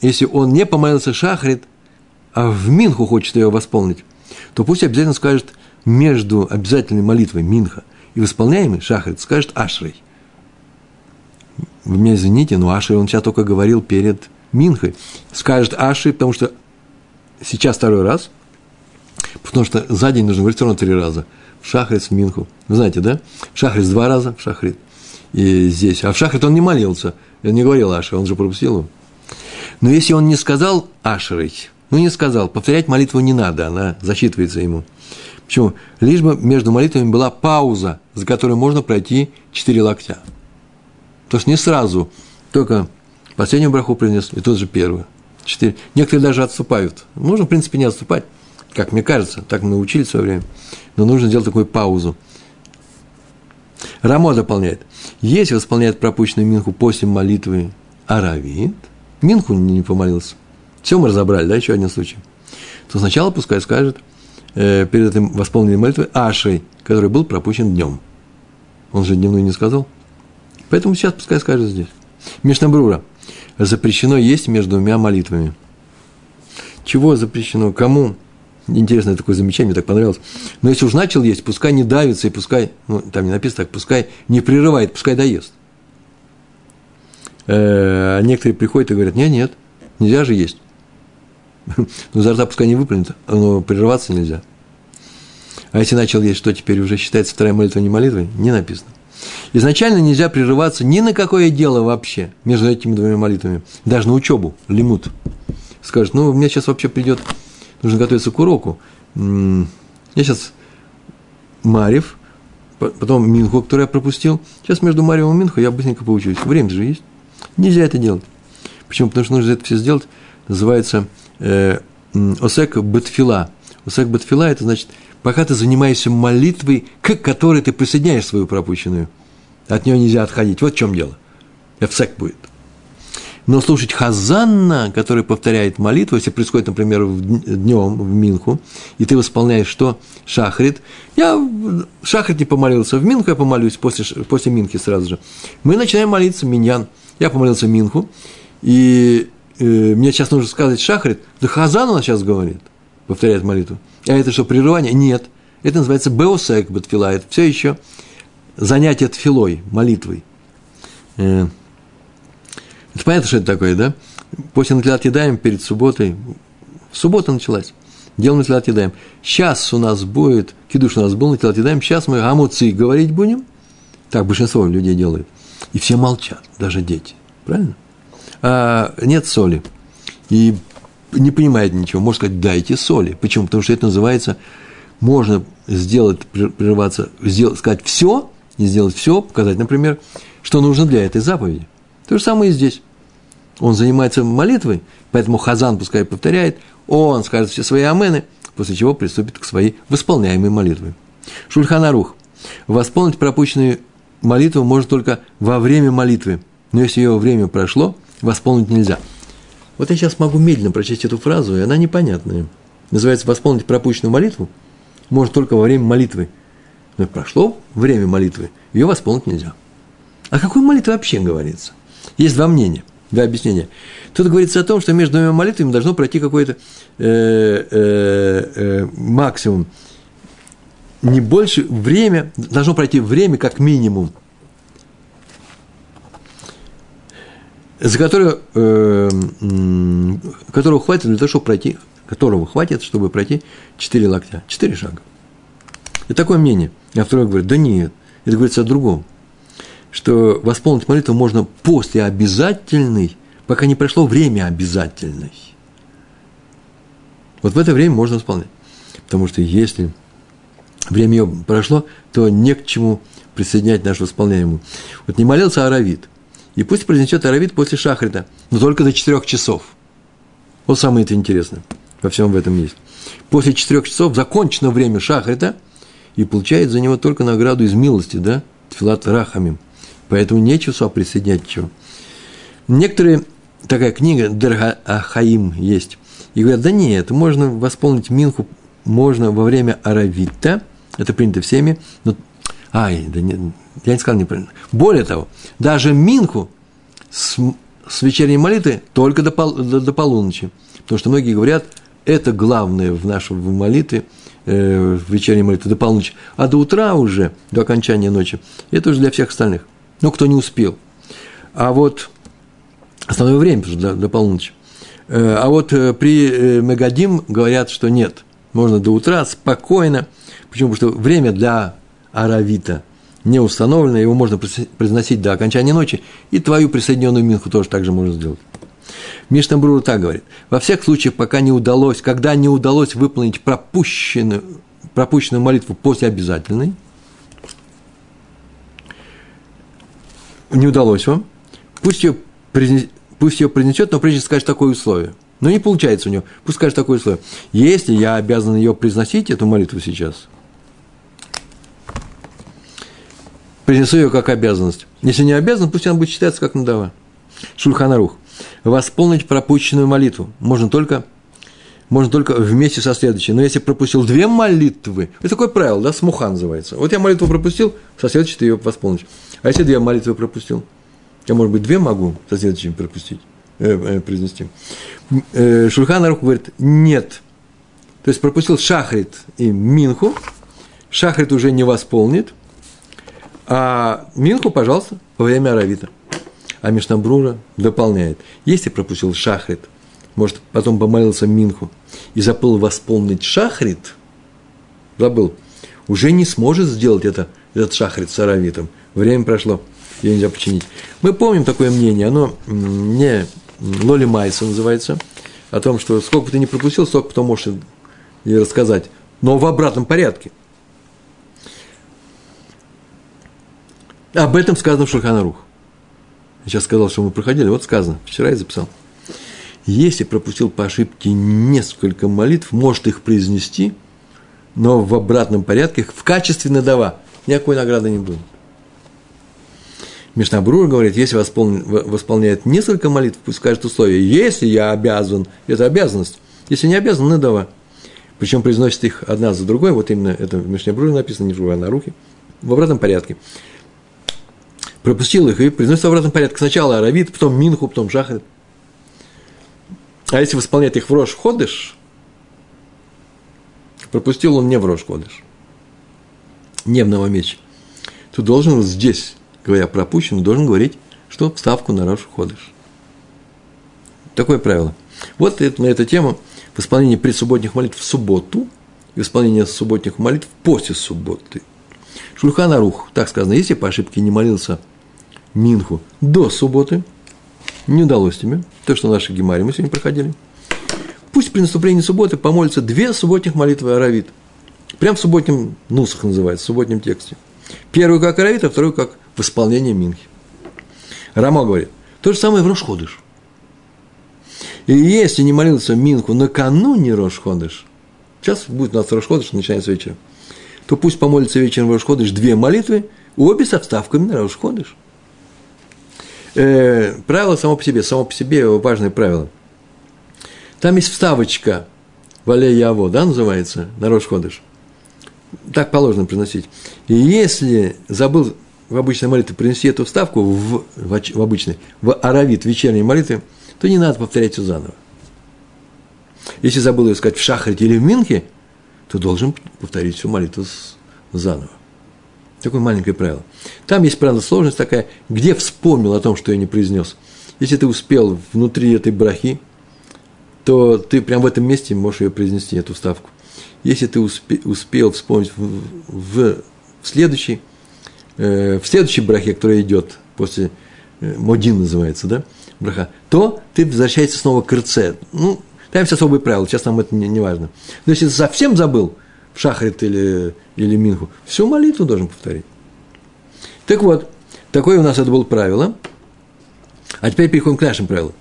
если он не помолился шахрит, а в Минху хочет ее восполнить, то пусть обязательно скажет между обязательной молитвой Минха и восполняемой шахрит, скажет Ашрей. Вы меня извините, но Ашрей он сейчас только говорил перед Минхой. Скажет Ашрей, потому что сейчас второй раз, потому что за день нужно говорить все равно три раза. В шахрит, в Минху. Вы знаете, да? В шахрит два раза, в шахрит. И здесь. А в шахрит он не молился. Он не говорил Ашрей, он же пропустил его. Но если он не сказал Ашрей, ну не сказал, повторять молитву не надо, она засчитывается ему. Почему? Лишь бы между молитвами была пауза, за которой можно пройти четыре локтя. То есть не сразу, только последнюю браху принес, и тут же первую. Четыре. Некоторые даже отступают. Можно, в принципе, не отступать, как мне кажется, так мы научили в свое время. Но нужно сделать такую паузу. Рамо дополняет. Если восполняет пропущенную минху после молитвы Аравит, минху не помолился, все мы разобрали, да, еще один случай. То сначала пускай скажет э, перед этим восполненной молитвой Ашей, который был пропущен днем. Он же дневную не сказал. Поэтому сейчас пускай скажет здесь. Мишнабрура. Запрещено есть между двумя молитвами. Чего запрещено? Кому? Интересное такое замечание, мне так понравилось. Но если уж начал есть, пускай не давится и пускай, ну, там не написано так, пускай не прерывает, пускай доест. А некоторые приходят и говорят, нет, нет, нельзя же есть. Ну, изо рта пускай не выплюнет, но прерываться нельзя. А если начал есть, что теперь уже считается вторая молитва не молитвой? Не написано. Изначально нельзя прерываться ни на какое дело вообще между этими двумя молитвами. Даже на учебу, лимут. Скажет, ну, мне сейчас вообще придет, нужно готовиться к уроку. Я сейчас Марев, потом Минху, который я пропустил. Сейчас между Марьевым и Минху я быстренько поучусь. Время же есть. Нельзя это делать. Почему? Потому что нужно это все сделать. Называется э, осек бетфила. Осек бетфила – это значит, пока ты занимаешься молитвой, к которой ты присоединяешь свою пропущенную. От нее нельзя отходить. Вот в чем дело. Эфсек будет. Но слушать Хазанна, который повторяет молитву, если происходит, например, днем в Минху, и ты восполняешь что? Шахрит. Я Шахрит не помолился, в Минху я помолюсь после, после Минхи сразу же. Мы начинаем молиться, Миньян. Я помолился Минху, и э, мне сейчас нужно сказать Шахрит, да Хазан он сейчас говорит, повторяет молитву. А это что, прерывание? Нет. Это называется Беосек Батфила. Все еще занятие тфилой, молитвой. Э, это понятно, что это такое, да? После Натлят едаем перед субботой. Суббота началась. Делаем Натлят едаем. Сейчас у нас будет, кидуш у нас был Натлят едаем, сейчас мы амуци говорить будем. Так большинство людей делает. И все молчат, даже дети. Правильно? а нет соли, и не понимает ничего, может сказать, дайте соли. Почему? Потому что это называется, можно сделать, прерываться, сделать, сказать все, и сделать все, показать, например, что нужно для этой заповеди. То же самое и здесь. Он занимается молитвой, поэтому Хазан пускай повторяет, он скажет все свои амены, после чего приступит к своей восполняемой молитве. Шульханарух. Восполнить пропущенную молитву можно только во время молитвы. Но если ее время прошло – восполнить нельзя. Вот я сейчас могу медленно прочесть эту фразу, и она непонятная. Называется «восполнить пропущенную молитву» может только во время молитвы. Но прошло время молитвы, ее восполнить нельзя. О какой молитве вообще говорится? Есть два мнения, два объяснения. Тут говорится о том, что между двумя молитвами должно пройти какой-то э, э, э, максимум, не больше время, должно пройти время как минимум – за которую, э, которого хватит для того, чтобы пройти, которого хватит, чтобы пройти 4 локтя, 4 шага. И такое мнение. А второй говорит, да нет, это говорится о другом. Что восполнить молитву можно после обязательной, пока не прошло время обязательной. Вот в это время можно восполнять. Потому что если время ее прошло, то не к чему присоединять наше восполнение. Вот не молился Аравит. И пусть произнесет Аравит после Шахрита, но только до четырех часов. Вот самое это интересное. Во всем в этом есть. После четырех часов закончено время Шахрита и получает за него только награду из милости, да? Тфилат Рахамим. Поэтому нечего сюда присоединять чего. Некоторые, такая книга Дерга Ахаим есть, и говорят, да нет, можно восполнить Минху, можно во время Аравита, это принято всеми, но Ай, да не, я не сказал неправильно. Более того, даже Минху с, с вечерней молитвы только до, пол, до, до полуночи. Потому что многие говорят, это главное в нашей молитве, э, в вечерней молитве до полуночи. А до утра уже, до окончания ночи, это уже для всех остальных. Ну, кто не успел. А вот основное время до, до полуночи. Э, а вот э, при э, Мегадим говорят, что нет. Можно до утра спокойно. Почему? Потому что время для аравита не установлено, его можно произносить до окончания ночи, и твою присоединенную минху тоже так же можно сделать. Мишна Брура так говорит. Во всех случаях, пока не удалось, когда не удалось выполнить пропущенную, пропущенную молитву после обязательной, не удалось вам, пусть ее, пусть ее произнесет, но прежде скажет такое условие. Но не получается у него. Пусть скажет такое условие. Если я обязан ее произносить, эту молитву сейчас – принесу ее как обязанность. Если не обязан, пусть она будет считаться как надава. Шульханарух. Восполнить пропущенную молитву можно только, можно только вместе со следующей. Но если пропустил две молитвы, это такое правило, да, смуха называется. Вот я молитву пропустил, со следующей ты ее восполнишь. А если две молитвы пропустил? Я, может быть, две могу со следующим пропустить, э, э, произнести. Э, Шульханарух говорит, нет. То есть пропустил шахрит и минху, шахрит уже не восполнит, а Минху, пожалуйста, во время Аравита. А Мишнабрура дополняет. Если пропустил шахрит, может, потом помолился Минху и забыл восполнить шахрит, забыл, уже не сможет сделать это, этот шахрит с Аравитом. Время прошло, ее нельзя починить. Мы помним такое мнение, оно не Лоли Майса называется, о том, что сколько ты не пропустил, столько потом можешь и рассказать, но в обратном порядке. Об этом сказано в Шульханарух. Я сейчас сказал, что мы проходили, вот сказано, вчера я записал. Если пропустил по ошибке несколько молитв, может их произнести, но в обратном порядке, в качестве надава, никакой награды не будет. Мишнабрур говорит, если восполняет несколько молитв, пусть скажет условие, если я обязан, это обязанность, если не обязан, надава. Причем произносит их одна за другой, вот именно это в Мишнабруре написано, не в на руки, в обратном порядке пропустил их и произносит в обратном порядке. Сначала Аравит, потом Минху, потом Шахрит. А если восполнять их в Рош Ходыш, пропустил он не в Рош Ходыш, не в Новомече, то должен вот здесь, говоря пропущенный, должен говорить, что вставку на Рош Ходыш. Такое правило. Вот это, на эту тему в предсубботних молитв в субботу и в исполнении субботних молитв после субботы. Шульхан Арух, так сказано, если по ошибке не молился Минху до субботы. Не удалось тебе. То, что наши гемари мы сегодня проходили. Пусть при наступлении субботы помолятся две субботних молитвы Аравит. Прям в субботнем нусах называется, в субботнем тексте. Первую как Аравит, а вторую как в исполнении Минхи. Рамо говорит, то же самое в Рошходыш. И если не молился Минху накануне Рошходыш, сейчас будет у нас Рошходыш, начиная с вечера, то пусть помолится вечером в Рошходыш две молитвы, обе со вставками на Рошходыш э, правило само по себе, само по себе важное правило. Там есть вставочка Вале Яво, да, называется, на Рош Ходыш. Так положено приносить. И если забыл в обычной молитве принести эту вставку в, в, в обычной, в аравит, вечерней молитве, то не надо повторять все заново. Если забыл ее сказать в шахрите или в минхе, то должен повторить всю молитву заново. Такое маленькое правило. Там есть, правда, сложность такая, где вспомнил о том, что я не произнес. Если ты успел внутри этой брахи, то ты прямо в этом месте можешь ее произнести, эту ставку. Если ты успе, успел вспомнить в, в, в следующей, э, в следующей брахе, которая идет после э, Модин называется, да, браха, то ты возвращаешься снова к РЦ. Ну, там есть особые правила, сейчас нам это не, не важно. Но если совсем забыл шахрит или, или минху, всю молитву должен повторить. Так вот, такое у нас это было правило. А теперь переходим к нашим правилам.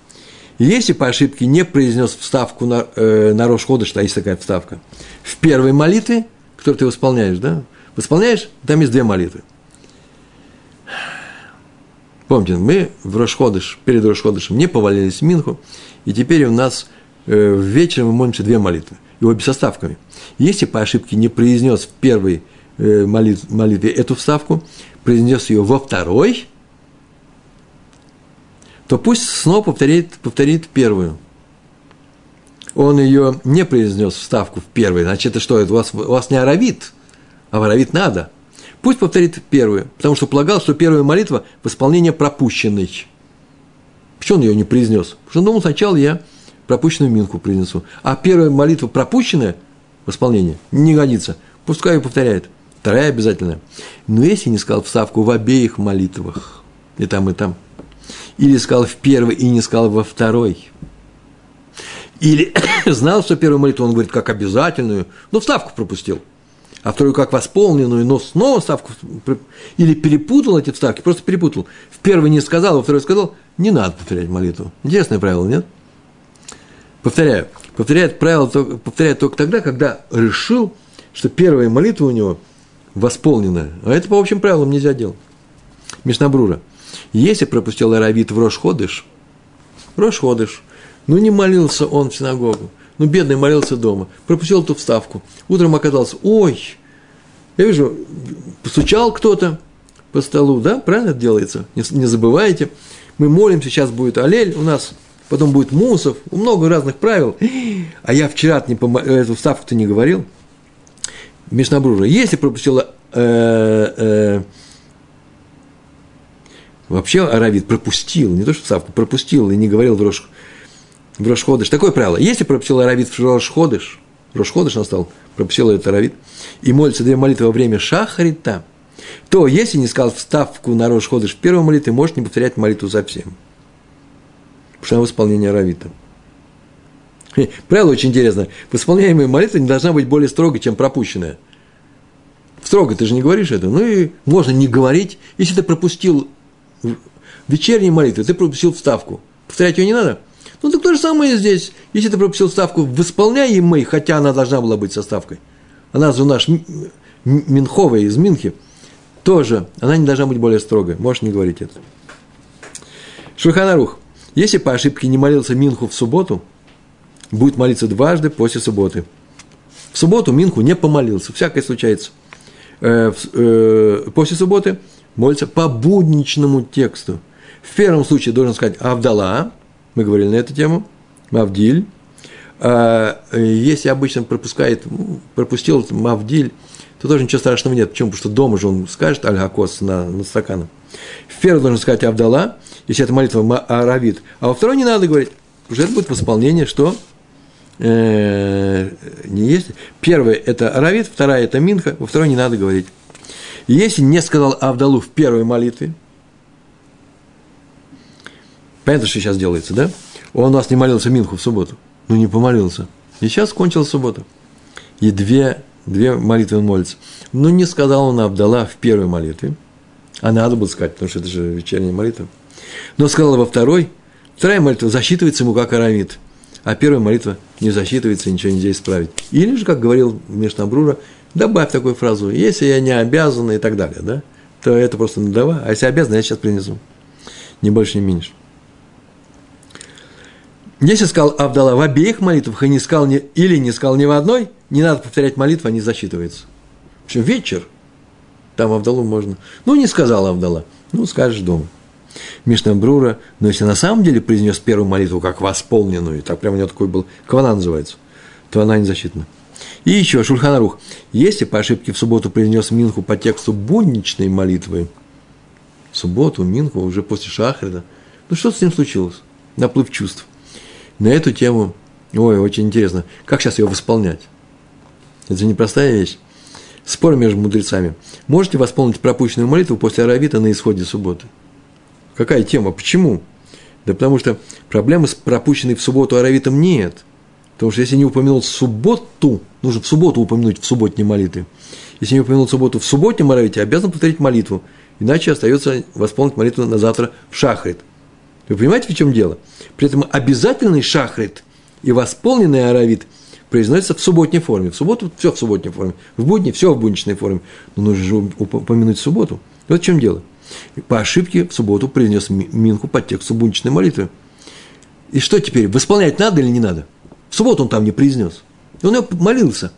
Если по ошибке не произнес вставку на, э, на Рош Ходыш, а есть такая вставка, в первой молитве, которую ты восполняешь, да, восполняешь, там есть две молитвы. Помните, мы в Рошходыш, перед Рошходышем не повалились в Минху, и теперь у нас э, вечером мы молимся две молитвы, и обе составками. Если по ошибке не произнес в первой э, молитве, молитве эту вставку, произнес ее во второй, то пусть снова повторит, повторит первую. Он ее не произнес вставку в первой, значит, это что, это у вас, у вас не аравит, а в аравит надо – Пусть повторит первую, потому что полагал, что первая молитва – восполнение пропущенной. Почему он ее не произнес? Потому что он думал, сначала я пропущенную минку принесу. А первая молитва пропущенная, восполнение, не годится. Пускай ее повторяет. Вторая обязательная. Но если не сказал вставку в обеих молитвах, и там, и там, или сказал в первой и не сказал во второй, или знал, что первую молитву он говорит как обязательную, но вставку пропустил – а вторую как восполненную, но снова ставку, или перепутал эти вставки, просто перепутал. В первый не сказал, во второй сказал, не надо повторять молитву. Интересное правило, нет? Повторяю, повторяет правило, повторяет только тогда, когда решил, что первая молитва у него восполненная. А это по общим правилам нельзя делать. Мишнабрура. Если пропустил Аравит в Рошходыш, Рошходыш, ну не молился он в синагогу, ну, бедный молился дома, пропустил эту вставку. Утром оказался, ой, я вижу, постучал кто-то по столу, да, правильно это делается? Не, забывайте. Мы молимся, сейчас будет Алель у нас, потом будет Мусов, много разных правил. А я вчера не пом... эту вставку-то не говорил. Мишнабрура, если пропустила э, э, вообще Аравит пропустил, не то что вставку, пропустил и не говорил в Рош, в Рошходыш. Такое правило. Если пропустил Аравит в Рошходыш, Рошходыш настал, пропустил этот Аравит, и молится две молитвы во время Шахарита, то если не сказал вставку на Рошходыш в первой молитве, может не повторять молитву совсем. В исполнении Аравита. Правило очень интересное. Восполняемая молитва не должна быть более строгой, чем пропущенная. Строго, ты же не говоришь это. Ну и можно не говорить. Если ты пропустил вечернюю молитву, ты пропустил вставку. Повторять ее не надо. Ну, так то же самое здесь. Если ты пропустил ставку в исполняемой, хотя она должна была быть составкой, она же наш Минховая из Минхи, тоже, она не должна быть более строгой. Можешь не говорить это. Шульханарух. Если по ошибке не молился Минху в субботу, будет молиться дважды после субботы. В субботу Минху не помолился, всякое случается. Э, э, после субботы молится по будничному тексту. В первом случае должен сказать Авдала, мы говорили на эту тему, Мавдиль. А, если обычно пропускает, пропустил Мавдиль, то тоже ничего страшного нет. Почему? Потому что дома же он скажет Аль-Хакос на, на стаканом. В первый должен сказать Авдала, если это молитва Аравит. А во второй не надо говорить. Уже это будет восполнение, что э, не есть. Первая – это Аравит, вторая – это Минха, во второй не надо говорить. Если не сказал Авдалу в первой молитве, Понятно, что сейчас делается, да? Он у нас не молился Минху в субботу. Ну, не помолился. И сейчас кончилась суббота. И две, две молитвы он молится. Но не сказал он Абдала в первой молитве. А надо было сказать, потому что это же вечерняя молитва. Но сказал во второй. Вторая молитва засчитывается ему как арамид. А первая молитва не засчитывается, ничего нельзя исправить. Или же, как говорил Мишнабрура, добавь такую фразу, если я не обязан и так далее, да, то это просто надава. А если обязан, я сейчас принесу. Ни больше, ни меньше. Если сказал Авдала в обеих молитвах и не сказал ни, или не сказал ни в одной, не надо повторять молитву, они засчитываются. В общем, вечер, там Авдалу можно. Ну, не сказал Авдала, ну, скажешь дома. Мишна Брура, но если на самом деле произнес первую молитву как восполненную, так прямо у него такой был, квана называется, то она не засчитана. И еще, Шульханарух, если по ошибке в субботу произнес Минху по тексту будничной молитвы, субботу Минху уже после Шахрида, ну что с ним случилось? Наплыв чувств – на эту тему, ой, очень интересно, как сейчас ее восполнять. Это же непростая вещь. Спор между мудрецами. Можете восполнить пропущенную молитву после аравита на исходе субботы? Какая тема? Почему? Да потому что проблемы с пропущенной в субботу аравитом нет. Потому что если не упомянул субботу, нужно в субботу упомянуть в субботней молитве. Если не упомянул субботу в субботнем аравите, обязан повторить молитву. Иначе остается восполнить молитву на завтра в шахрит. Вы понимаете, в чем дело? При этом обязательный шахрит и восполненный аравит произносится в субботней форме. В субботу все в субботней форме, в будни все в будничной форме. Но нужно же упомянуть субботу. Вот в чем дело. По ошибке в субботу произнес Минху под тексту будничной молитвы. И что теперь, восполнять надо или не надо? В субботу он там не произнес. Он молился.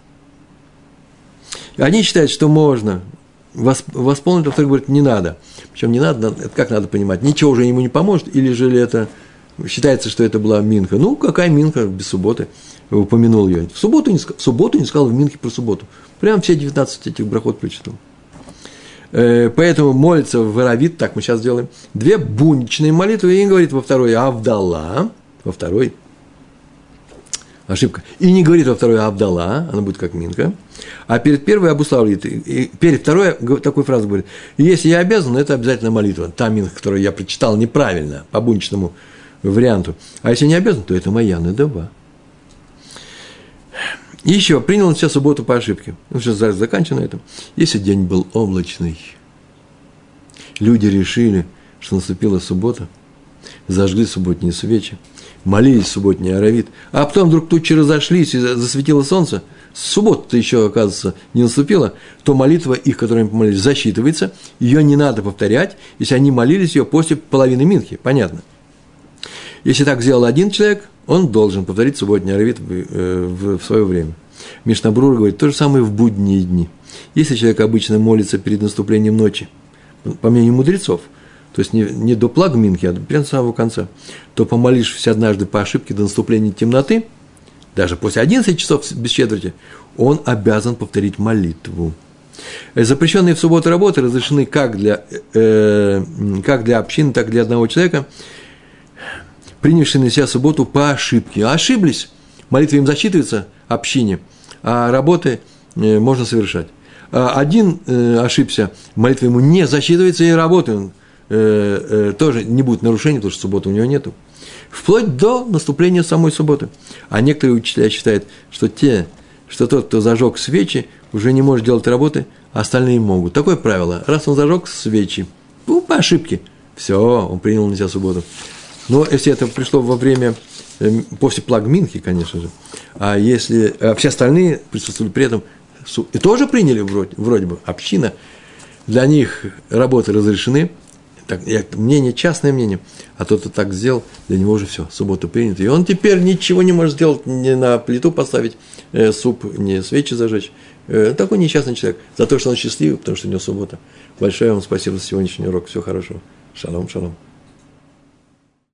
Они считают, что можно восполнить, а второй говорит, не надо. Причем не надо, это как надо понимать, ничего уже ему не поможет, или же это считается, что это была Минха. Ну, какая Минха без субботы? Упомянул ее. В субботу не, в субботу не сказал в Минхе про субботу. Прям все 19 этих брахот прочитал. Э, поэтому молится в так мы сейчас делаем, две буничные молитвы, и говорит во второй Авдала, во второй ошибка. И не говорит во второй Абдала, она будет как Минка, а перед первой обуславливает, и перед второй такую фразу говорит, если я обязан, это обязательно молитва, та Минка, которую я прочитал неправильно, по буничному варианту, а если не обязан, то это моя надоба. И еще, принял он все субботу по ошибке. Ну, сейчас заканчиваю на этом. Если день был облачный, люди решили, что наступила суббота, зажгли субботние свечи, молились субботний аравит, а потом вдруг тучи разошлись и засветило солнце, суббота-то еще, оказывается, не наступила, то молитва их, которую они помолились, засчитывается, ее не надо повторять, если они молились ее после половины Минхи, понятно. Если так сделал один человек, он должен повторить субботний аравит в, э, свое время. Мишнабрур говорит, то же самое в будние дни. Если человек обычно молится перед наступлением ночи, по мнению мудрецов – то есть не, не до плагминки, а прямо с самого конца, то помолившись однажды по ошибке до наступления темноты, даже после 11 часов без четверти, он обязан повторить молитву. Запрещенные в субботу работы разрешены как для, э, как для общины, так и для одного человека, принявшие на себя субботу по ошибке. Ошиблись, молитва им засчитывается общине, а работы э, можно совершать. А один э, ошибся, молитва ему не засчитывается, и работы он э, тоже не будет нарушений, потому что субботы у него нету. Вплоть до наступления самой субботы. А некоторые учителя считают, что те, что тот, кто зажег свечи, уже не может делать работы, а остальные могут. Такое правило. Раз он зажег свечи, ну, по ошибке, все, он принял на себя субботу. Но если это пришло во время, э, после плагминки, конечно же, а если а все остальные присутствовали при этом, и тоже приняли вроде, вроде бы, община, для них работы разрешены, так, мнение, частное мнение, а тот, кто так сделал, для него уже все, суббота принята. И он теперь ничего не может сделать, ни на плиту поставить э, суп, ни свечи зажечь. Э, такой несчастный человек. За то, что он счастливый, потому что у него суббота. Большое вам спасибо за сегодняшний урок. Всего хорошего. Шалом, шалом.